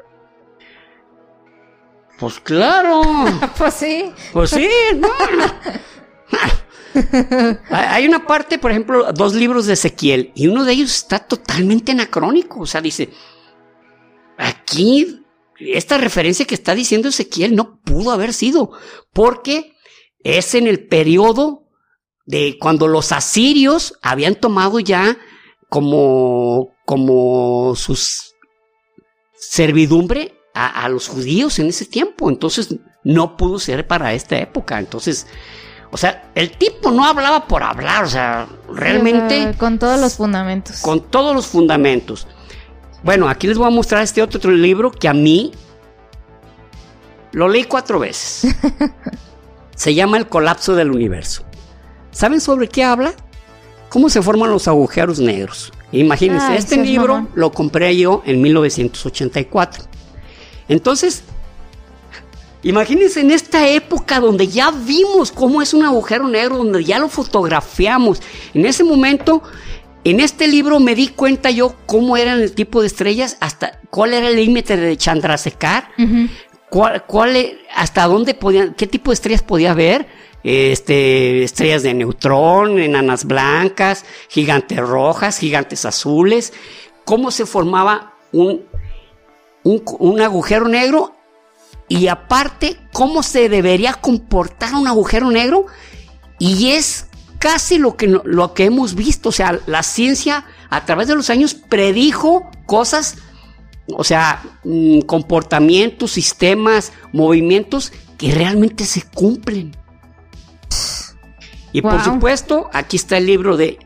Pues claro. <laughs> pues sí. Pues sí, no. <laughs> <laughs> Hay una parte, por ejemplo, dos libros de Ezequiel, y uno de ellos está totalmente anacrónico. O sea, dice, aquí, esta referencia que está diciendo Ezequiel no pudo haber sido, porque es en el periodo de cuando los asirios habían tomado ya como, como sus servidumbre a, los judíos en ese tiempo. Entonces no pudo ser para esta época. Entonces, o sea, el tipo no hablaba por hablar, o sea, realmente... con todos los fundamentos. Con todos los fundamentos. Bueno, aquí les voy a mostrar este otro libro que a mí lo leí cuatro veces. <laughs> Se llama El colapso del universo. ¿Saben sobre qué habla? ¿Cómo se forman los agujeros negros? Imagínense, este libro lo compré yo en 1984. Entonces, Imagínense en esta época donde ya vimos cómo es un agujero negro, donde ya lo fotografiamos. En ese momento, en este libro me di cuenta yo cómo eran el tipo de estrellas, hasta cuál era el límite de Chandrasekhar, cuál, e, hasta dónde podían, qué tipo de estrellas podía haber. Este, estrellas de neutrón, enanas blancas, gigantes rojas, gigantes azules, cómo se formaba un, un agujero negro y aparte cómo se debería comportar un agujero negro y es casi lo que, lo que hemos visto, o sea, la ciencia a través de los años predijo cosas, o sea, mm, comportamientos, sistemas, movimientos que realmente se cumplen. Y por supuesto, aquí está el libro de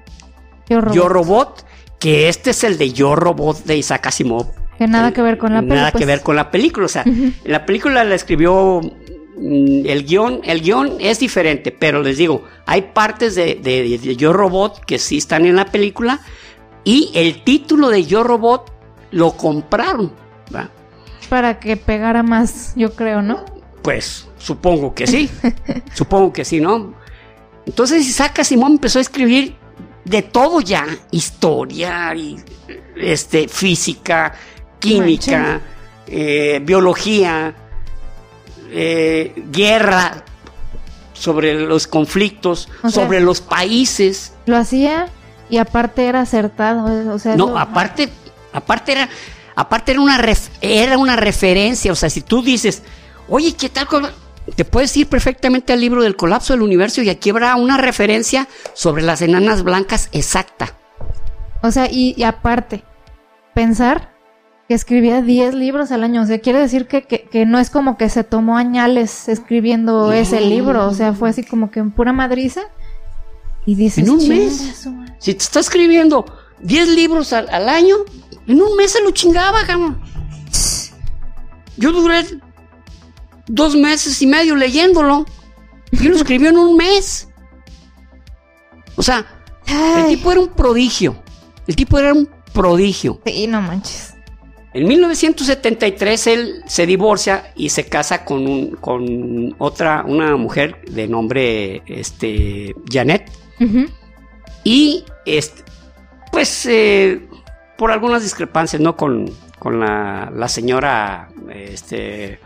Yo Robot. que este es el de Yo Robot de Isaac Asimov. Que nada que ver con la película. Nada que pues. ver con la película. O sea, la película la escribió mm, el guion, el guion es diferente, pero les digo, hay partes de, Yo Robot que sí están en la película y el título de Yo Robot lo compraron. Para que pegara más, yo creo, ¿no? Pues supongo que sí, <laughs> supongo que sí, ¿no? Entonces Isaac Simón empezó a escribir de todo ya, historia, y, este, física, química, eh, biología, eh, guerra, sobre los conflictos, sobre los países. Lo hacía y aparte era acertado, o sea, no, aparte, aparte era, aparte era una era una referencia, o sea, si tú dices, oye, ¿qué tal? Te puedes ir perfectamente al libro del colapso del universo y aquí habrá una referencia sobre las enanas blancas exacta. O sea, y aparte, pensar que escribía 10 libros al año. O sea, quiere decir que, que, no es como que se tomó añales escribiendo ese libro. O sea, fue así como que en pura madriza. Y dices, en un mes. Si te está escribiendo 10 libros al, año, en un mes se lo chingaba, cabrón. Yo duré dos meses y medio leyéndolo. Y lo escribió en un mes. O sea, el tipo era un prodigio. El tipo era un prodigio. Sí, no manches. En 1973 él se divorcia y se casa con, un, con otra, una mujer de nombre este, Janet. Y este, pues eh, por algunas discrepancias, ¿no? Con, con la, la, señora este,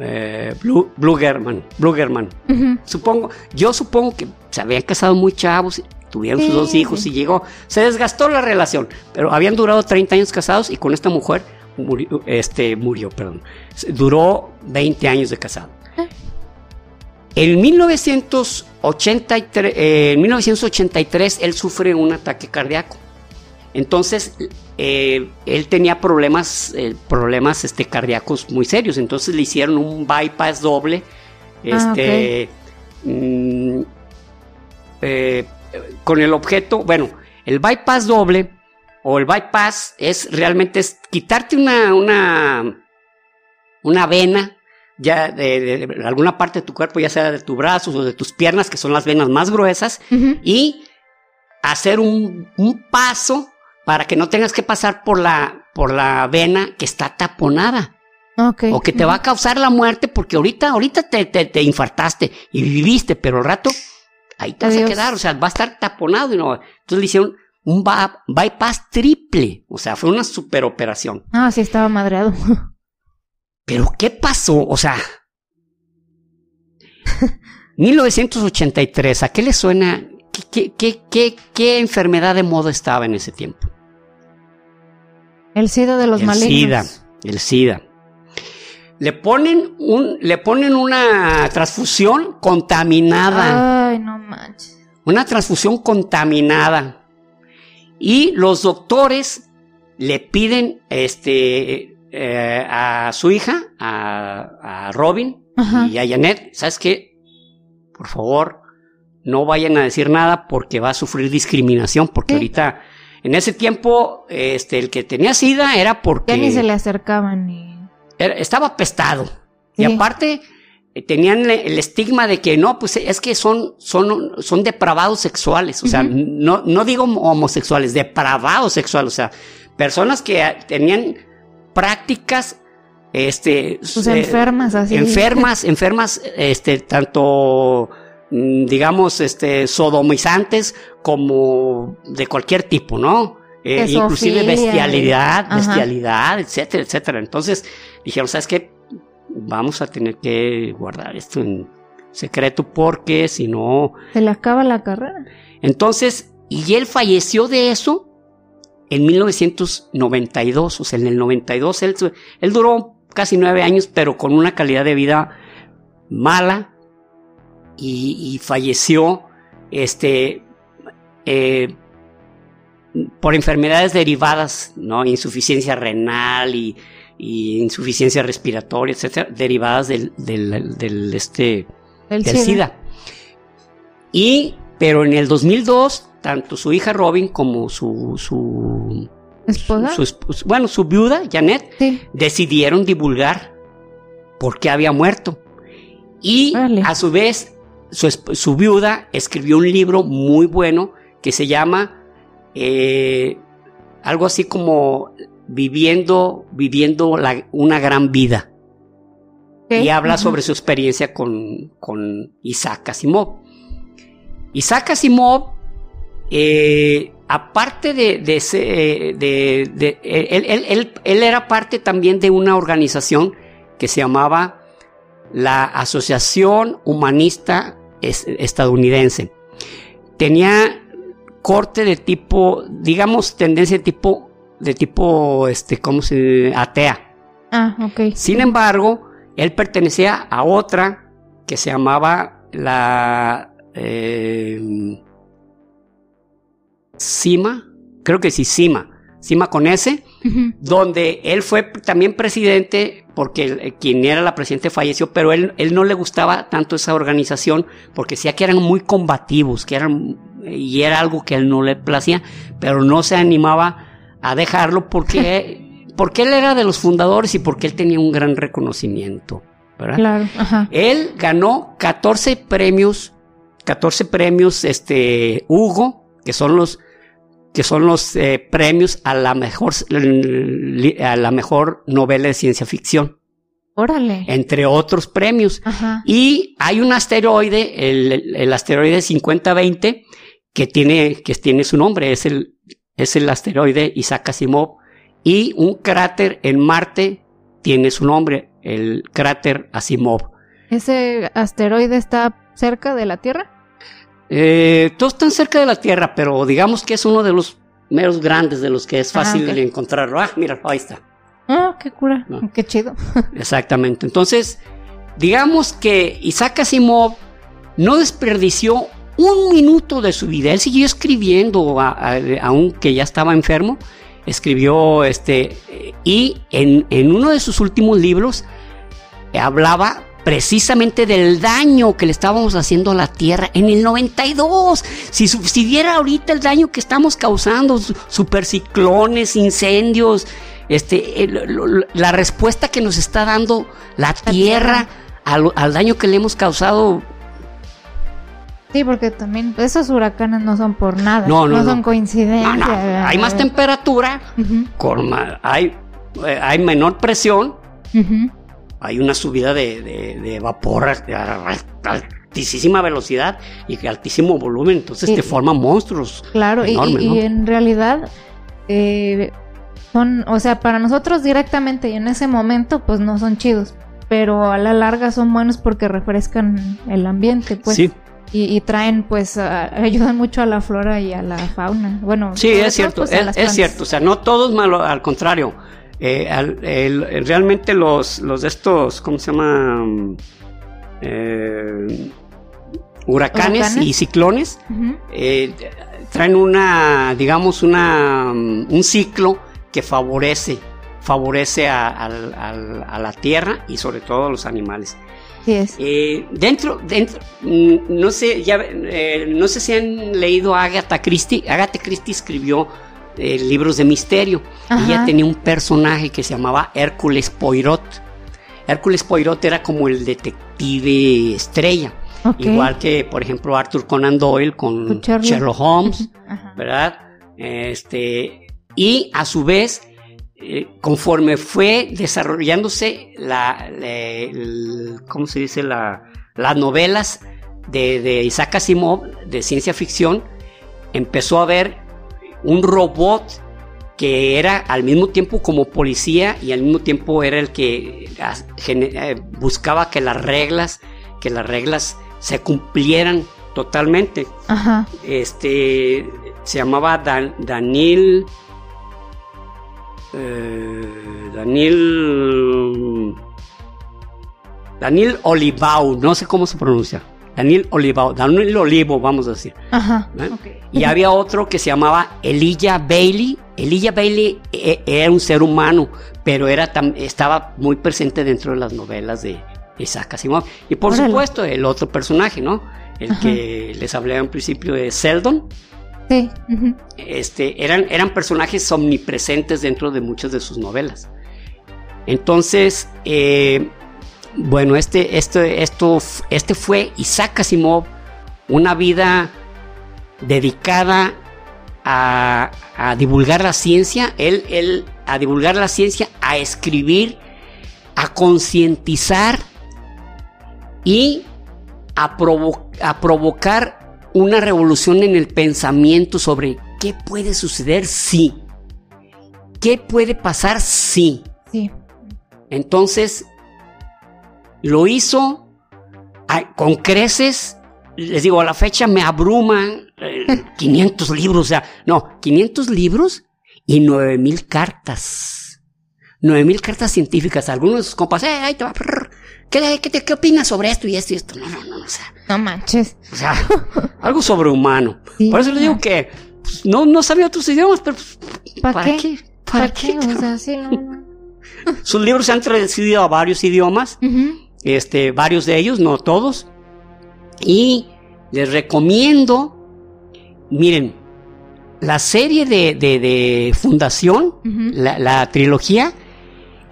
eh, Blue, Supongo, yo supongo que se habían casado muy chavos tuvieron sus dos hijos y llegó, se desgastó la relación, pero habían durado 30 años casados y con esta mujer murió, este, murió, perdón, duró 20 años de casado. En 1983, eh, en 1983 él sufre un ataque cardíaco. Entonces, eh, él tenía problemas, eh, problemas este, cardíacos muy serios. Entonces le hicieron un bypass doble. Ah, Este, mm, eh, con el objeto, bueno, el bypass doble o el bypass es realmente es quitarte una, una, una vena ya de, de- de alguna parte de tu cuerpo, ya sea de tus brazos o de tus piernas, que son las venas más gruesas, y hacer un, un paso para que no tengas que pasar por la, por la vena que está taponada. O que te va a causar la muerte porque ahorita, ahorita te, te, te infartaste y viviste, pero al rato ahí te vas a Adiós. quedar, o sea, va a estar taponado y no. Entonces le hicieron un bypass triple, o sea, fue una super operación. Ah, sí, estaba madreado. Pero ¿qué pasó? O sea, <laughs> 1983, ¿a qué le suena? ¿Qué, qué, qué, qué, qué enfermedad de moda estaba en ese tiempo? El SIDA de los el malignos. SIDA, el SIDA. Le ponen un, le ponen una transfusión contaminada, Ay, no manches. una transfusión contaminada. Y los doctores le piden, este, eh, a su hija, a, a Robin Ajá. y a Janet, ¿sabes qué? Por favor, no vayan a decir nada porque va a sufrir discriminación, porque Sí. ahorita, en ese tiempo, este, el que tenía SIDA era porque Ya ni se le acercaban ni. era- estaba apestado. Y aparte, tenían le- el estigma de que no, pues es que son, son, son depravados sexuales. O sea, no, no digo homosexuales, depravados sexuales. O sea, personas que tenían prácticas, este, Pues eh, enfermas así. enfermas, <laughs> enfermas, este, tanto, mm, digamos, este, sodomizantes como de cualquier tipo, ¿no? Eh, inclusive bestialidad, ajá. bestialidad, etcétera, etcétera. Entonces dijeron, ¿sabes qué? Vamos a tener que guardar esto en secreto porque si no... Se le acaba la carrera. Entonces, y él falleció de eso en 1992, o sea, en el 92 él, él duró casi nueve años, pero con una calidad de vida mala y, y falleció, este, eh, por enfermedades derivadas, ¿no? Insuficiencia renal y, y insuficiencia respiratoria, etcétera, derivadas del, del, del, este, El del SIDA. SIDA. Y, pero en el 2002, tanto su hija Robin como su, su, ¿Esposa? su bueno, su viuda, Janet, Sí. decidieron divulgar por qué había muerto. Y a su vez, su, su viuda escribió un libro muy bueno que se llama eh, algo así como Viviendo, viviendo la- una gran vida. Y habla sobre su experiencia con, con Isaac Asimov. Isaac Asimov, eh, aparte de, de, ese- de- de- él, él- él- él era parte también de una organización que se llamaba la Asociación Humanista Es- Estadounidense. Tenía corte de tipo, digamos, tendencia de tipo, de tipo, este, ¿cómo se atea. Ah, ok. Sin embargo, él pertenecía a otra que se llamaba la eh, CIMA, creo que sí, CIMA, CIMA con S, donde él fue también presidente, porque el- eh, quien era la presidente falleció, pero él, él no le gustaba tanto esa organización, porque decía que eran muy combativos, que eran, y era algo que él no le placía, pero no se animaba a dejarlo porque, porque él era de los fundadores y porque él tenía un gran reconocimiento, ¿verdad? Claro, ajá. Él ganó 14 premios, 14 premios, este, Hugo, que son los, que son los eh, premios a la mejor, a la mejor novela de ciencia ficción, Órale. entre otros premios. Ajá. Y hay un asteroide, el, el- el asteroide 5020, que tiene, que tiene su nombre, es el, es el asteroide Isaac Asimov, y un cráter en Marte tiene su nombre, el cráter Asimov. ¿Ese asteroide está cerca de la Tierra? Eh, todos están cerca de la Tierra, pero digamos que es uno de los meros grandes de los que es Ah, fácil encontrarlo. Ah, mira, ahí está. Ah, qué cura. No. Qué chido. <laughs> Exactamente. Entonces, digamos que Isaac Asimov no desperdició un minuto de su vida. Él siguió escribiendo, aunque ya estaba enfermo, escribió este, y en, en uno de sus últimos libros hablaba precisamente del daño que le estábamos haciendo a la Tierra en el 92. Si, si viera ahorita el daño que estamos causando, superciclones, incendios, este, la respuesta que nos está dando la, Tierra, Al, daño que le hemos causado. Sí, porque también esos huracanes no son por nada, no, no, son coincidencia. Hay más temperatura, hay, eh, hay menor presión hay una subida de, vapor a, altísima velocidad y altísimo volumen, entonces te forman monstruos. Claro, y, en realidad eh, son, o sea, para nosotros directamente y en ese momento pues no son chidos, pero a la larga son buenos porque refrescan el ambiente, pues. Sí. Y, traen, pues, ayudan mucho a la flora y a la fauna. Bueno, sí, es cierto, pues, es, cierto. O sea, no todo es malo, al contrario. Eh, realmente los, los de estos, ¿cómo se llama? Eh, huracanes, y ciclones eh, traen una, digamos, una, un ciclo que favorece, favorece a, la tierra y sobre todo a los animales. Dentro, dentro, mm, no sé, ya, no sé si han leído a Agatha Christie. Agatha Christie escribió eh, libros de misterio. Y ella tenía un personaje que se llamaba Hércules Poirot. Hércules Poirot era como el detective estrella. Igual que, por ejemplo, Arthur Conan Doyle con Sherlock Holmes, ¿verdad? Este, y a su vez, eh, conforme fue desarrollándose la, ¿cómo se dice? La, las novelas de, de Isaac Asimov de ciencia ficción, empezó a ver un robot que era al mismo tiempo como policía y al mismo tiempo era el que eh, buscaba que las reglas, que las reglas se cumplieran totalmente. Este se llamaba Daniel eh, Daniel Daniel Olivau, no sé cómo se pronuncia. Daniel Olivo, Daniel Olivo, vamos a decir. Ajá. Y había otro que se llamaba Elijah Bailey. Elijah Bailey eh, era un ser humano, pero era estaba muy presente dentro de las novelas de Isaac Asimov. Y por supuesto, el otro personaje, ¿no? El que les hablé en principio de Seldon. Sí. Este, eran, eran personajes omnipresentes dentro de muchas de sus novelas. Entonces, eh, bueno, este, este, esto, este fue Isaac Asimov, una vida dedicada a, divulgar la ciencia, él, él, a divulgar la ciencia, a escribir, a concientizar y a, a provocar una revolución en el pensamiento sobre qué puede suceder si, qué puede pasar si. Sí. Entonces, lo hizo con creces. Les digo, a la fecha me abruman 500 eh, <laughs> libros, o sea, no, 500 libros y 9000 cartas. 9000 cartas científicas. Algunos de sus compas, eh, ahí te va. ¿Qué, qué, qué, opinas sobre esto y esto y esto? No, no, no, o sea. No manches. O sea, <laughs> algo sobrehumano. Por eso le digo que pues, no, no sabía otros idiomas, pero pues, ¿para, qué? ¿Para, qué? O sea, sí, no, <laughs> Sus libros se han traducido a varios idiomas este, varios de ellos, no todos. Y les recomiendo, miren, la serie de, Fundación, la, trilogía,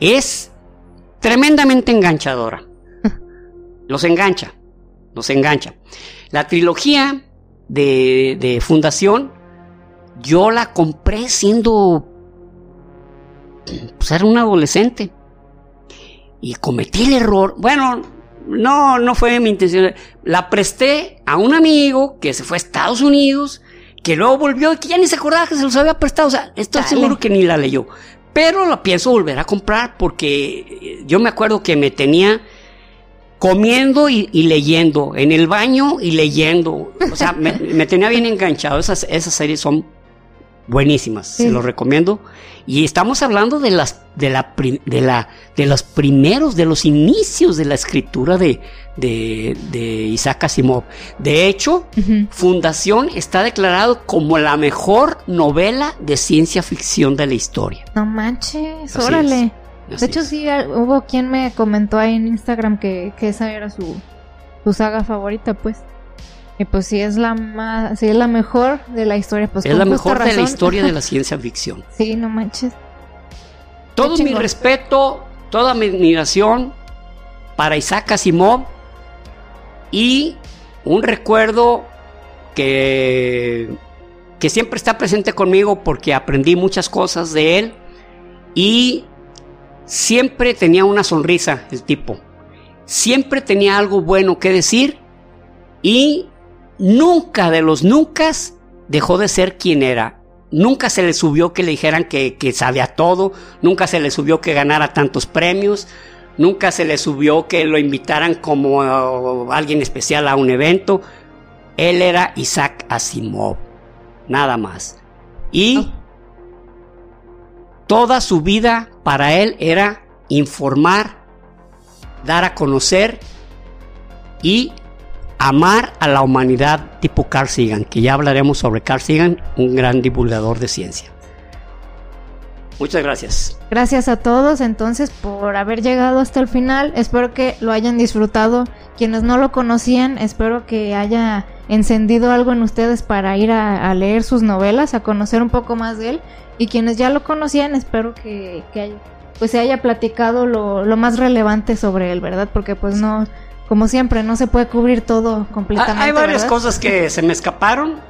es tremendamente enganchadora. Los engancha, los engancha. La trilogía de, de Fundación, yo la compré siendo, pues era un adolescente y cometí el error. Bueno, no, no fue mi intención. La presté a un amigo que se fue a Estados Unidos, que luego volvió y que ya ni se acordaba que se los había prestado. O sea, estoy seguro que ni la leyó. Pero la pienso volver a comprar porque yo me acuerdo que me tenía comiendo y, leyendo, en el baño y leyendo. O sea, me, <laughs> tenía bien enganchado. Esas, esas series son buenísimas, se los recomiendo. Y estamos hablando de las de la de la de los primeros, de los inicios de la escritura de, de, Isaac Asimov. De hecho, Fundación está declarado como la mejor novela de ciencia ficción de la historia. No manches, órale. De hecho, sí, hubo quien me comentó ahí en Instagram que, que esa era su, su saga favorita, pues. Y pues si es la más, si es la mejor de la historia, pues es la mejor de la historia de la <laughs> ciencia ficción. sí, no manches. Todo mi respeto, toda mi admiración para Isaac Asimov y un recuerdo que, que siempre está presente conmigo porque aprendí muchas cosas de él y siempre tenía una sonrisa el tipo. Siempre tenía algo bueno que decir y nunca de los nunca dejó de ser quien era. Nunca se le subió que le dijeran que, que sabía todo, nunca se le subió que ganara tantos premios, nunca se le subió que lo invitaran como uh, alguien especial a un evento. Él era Isaac Asimov, nada más. Y toda su vida para él era informar, dar a conocer y amar a la humanidad tipo Carl Sagan, que ya hablaremos sobre Carl Sagan, un gran divulgador de ciencia. Muchas gracias. Gracias a todos entonces por haber llegado hasta el final. Espero que lo hayan disfrutado. Quienes no lo conocían, espero que haya encendido algo en ustedes para ir a, leer sus novelas, a conocer un poco más de él. Y quienes ya lo conocían, espero que, pues se haya platicado lo, lo más relevante sobre él, ¿verdad? Porque pues no, como siempre, no se puede cubrir todo completamente. Hay varias cosas que se me escaparon.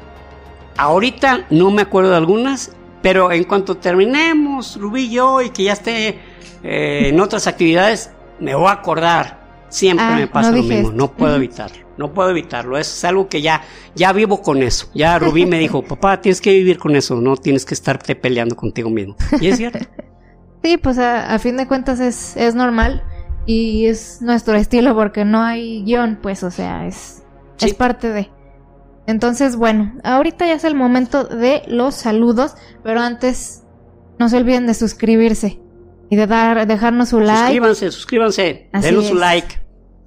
Ahorita no me acuerdo de algunas, pero en cuanto terminemos, Rubí y yo, y que ya esté eh, en otras actividades, me voy a acordar. Siempre ah, me pasa lo mismo, no puedo evitarlo, no puedo evitarlo. Es algo que ya, ya vivo con eso. Ya Rubí me dijo, papá, tienes que vivir con eso, no tienes que estarte peleando contigo mismo. Y es cierto. <laughs> Sí, pues a, fin de cuentas es, es normal y es nuestro estilo porque no hay guion, pues, o sea, es, es parte de. Entonces, bueno, ahorita ya es el momento de los saludos, pero antes no se olviden de suscribirse y de dar, dejarnos su like. Suscríbanse, suscríbanse, denos su like.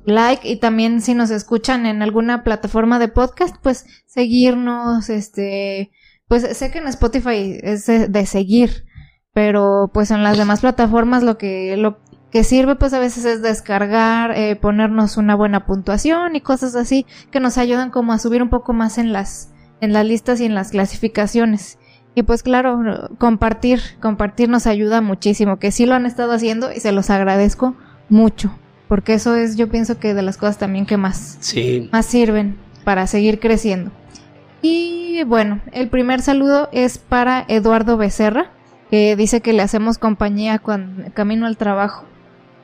Like y también si nos escuchan en alguna plataforma de podcast, pues seguirnos, este, pues sé que en Spotify es de, seguir, pero pues en las demás plataformas lo que lo que sirve pues a veces es descargar, eh, ponernos una buena puntuación y cosas así que nos ayudan como a subir un poco más en las, en las listas y en las clasificaciones. Y pues claro, compartir, compartir nos ayuda muchísimo, que sí lo han estado haciendo y se los agradezco mucho, porque eso es yo pienso que de las cosas también que más, más sirven para seguir creciendo. Y bueno, el primer saludo es para Eduardo Becerra, que dice que le hacemos compañía cuando camino al trabajo.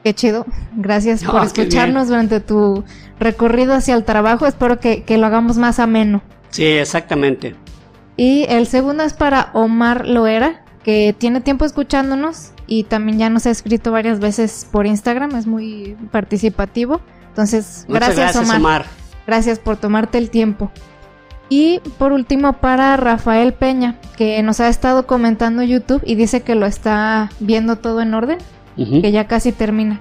Qué chido. Gracias por escucharnos durante tu recorrido hacia el trabajo. Espero que, lo hagamos más ameno. Sí, exactamente. Y el segundo es para Omar Loera, que tiene tiempo escuchándonos y también ya nos ha escrito varias veces por Instagram. Es muy participativo. Entonces, gracias, Omar. Omar. Gracias por tomarte el tiempo. Y por último para Rafael Peña, que nos ha estado comentando YouTube y dice que lo está viendo todo en orden que ya casi termina.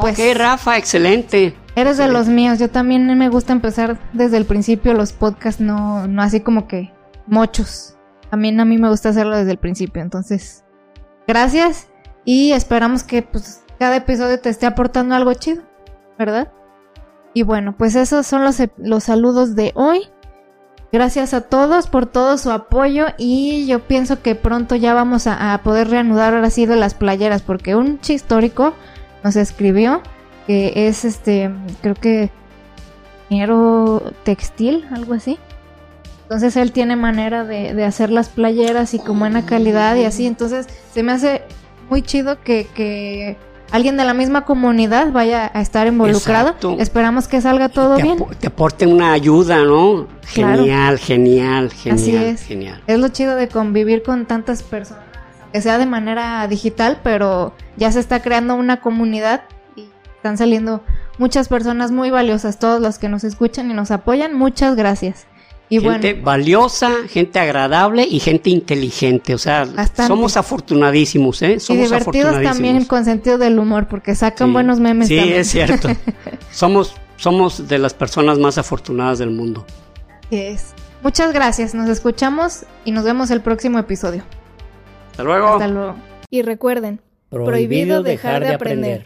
pues, ok, Rafa, excelente. Eres de los míos. Yo también me gusta empezar desde el principio los podcasts, no, no así como que muchos. También a mí me gusta hacerlo desde el principio. Entonces, gracias y esperamos que pues, cada episodio te esté aportando algo chido, ¿verdad? Y bueno, pues esos son los, los saludos de hoy. Gracias a todos por todo su apoyo y yo pienso que pronto ya vamos a, poder reanudar ahora sí de las playeras porque un histórico nos escribió que es este, creo que ingeniero textil, algo así. Entonces él tiene manera de, de, hacer las playeras y con buena calidad y así. Entonces se me hace muy chido que, que alguien de la misma comunidad vaya a estar involucrado. Esperamos que salga todo bien. te aporte una ayuda, ¿no? Genial, genial, genial. Así es. Genial. Es lo chido de convivir con tantas personas, que sea de manera digital, pero ya se está creando una comunidad y están saliendo muchas personas muy valiosas, todos los que nos escuchan y nos apoyan. Muchas gracias. Y gente valiosa, gente agradable y gente inteligente. O sea, somos afortunadísimos, ¿eh? Somos y divertidos también con sentido del humor, porque sacan buenos memes. Sí, es cierto. <laughs> somos, somos de las personas más afortunadas del mundo. Es. Muchas gracias. Nos escuchamos y nos vemos el próximo episodio. Hasta luego. Hasta luego. Y recuerden, prohibido dejar de aprender.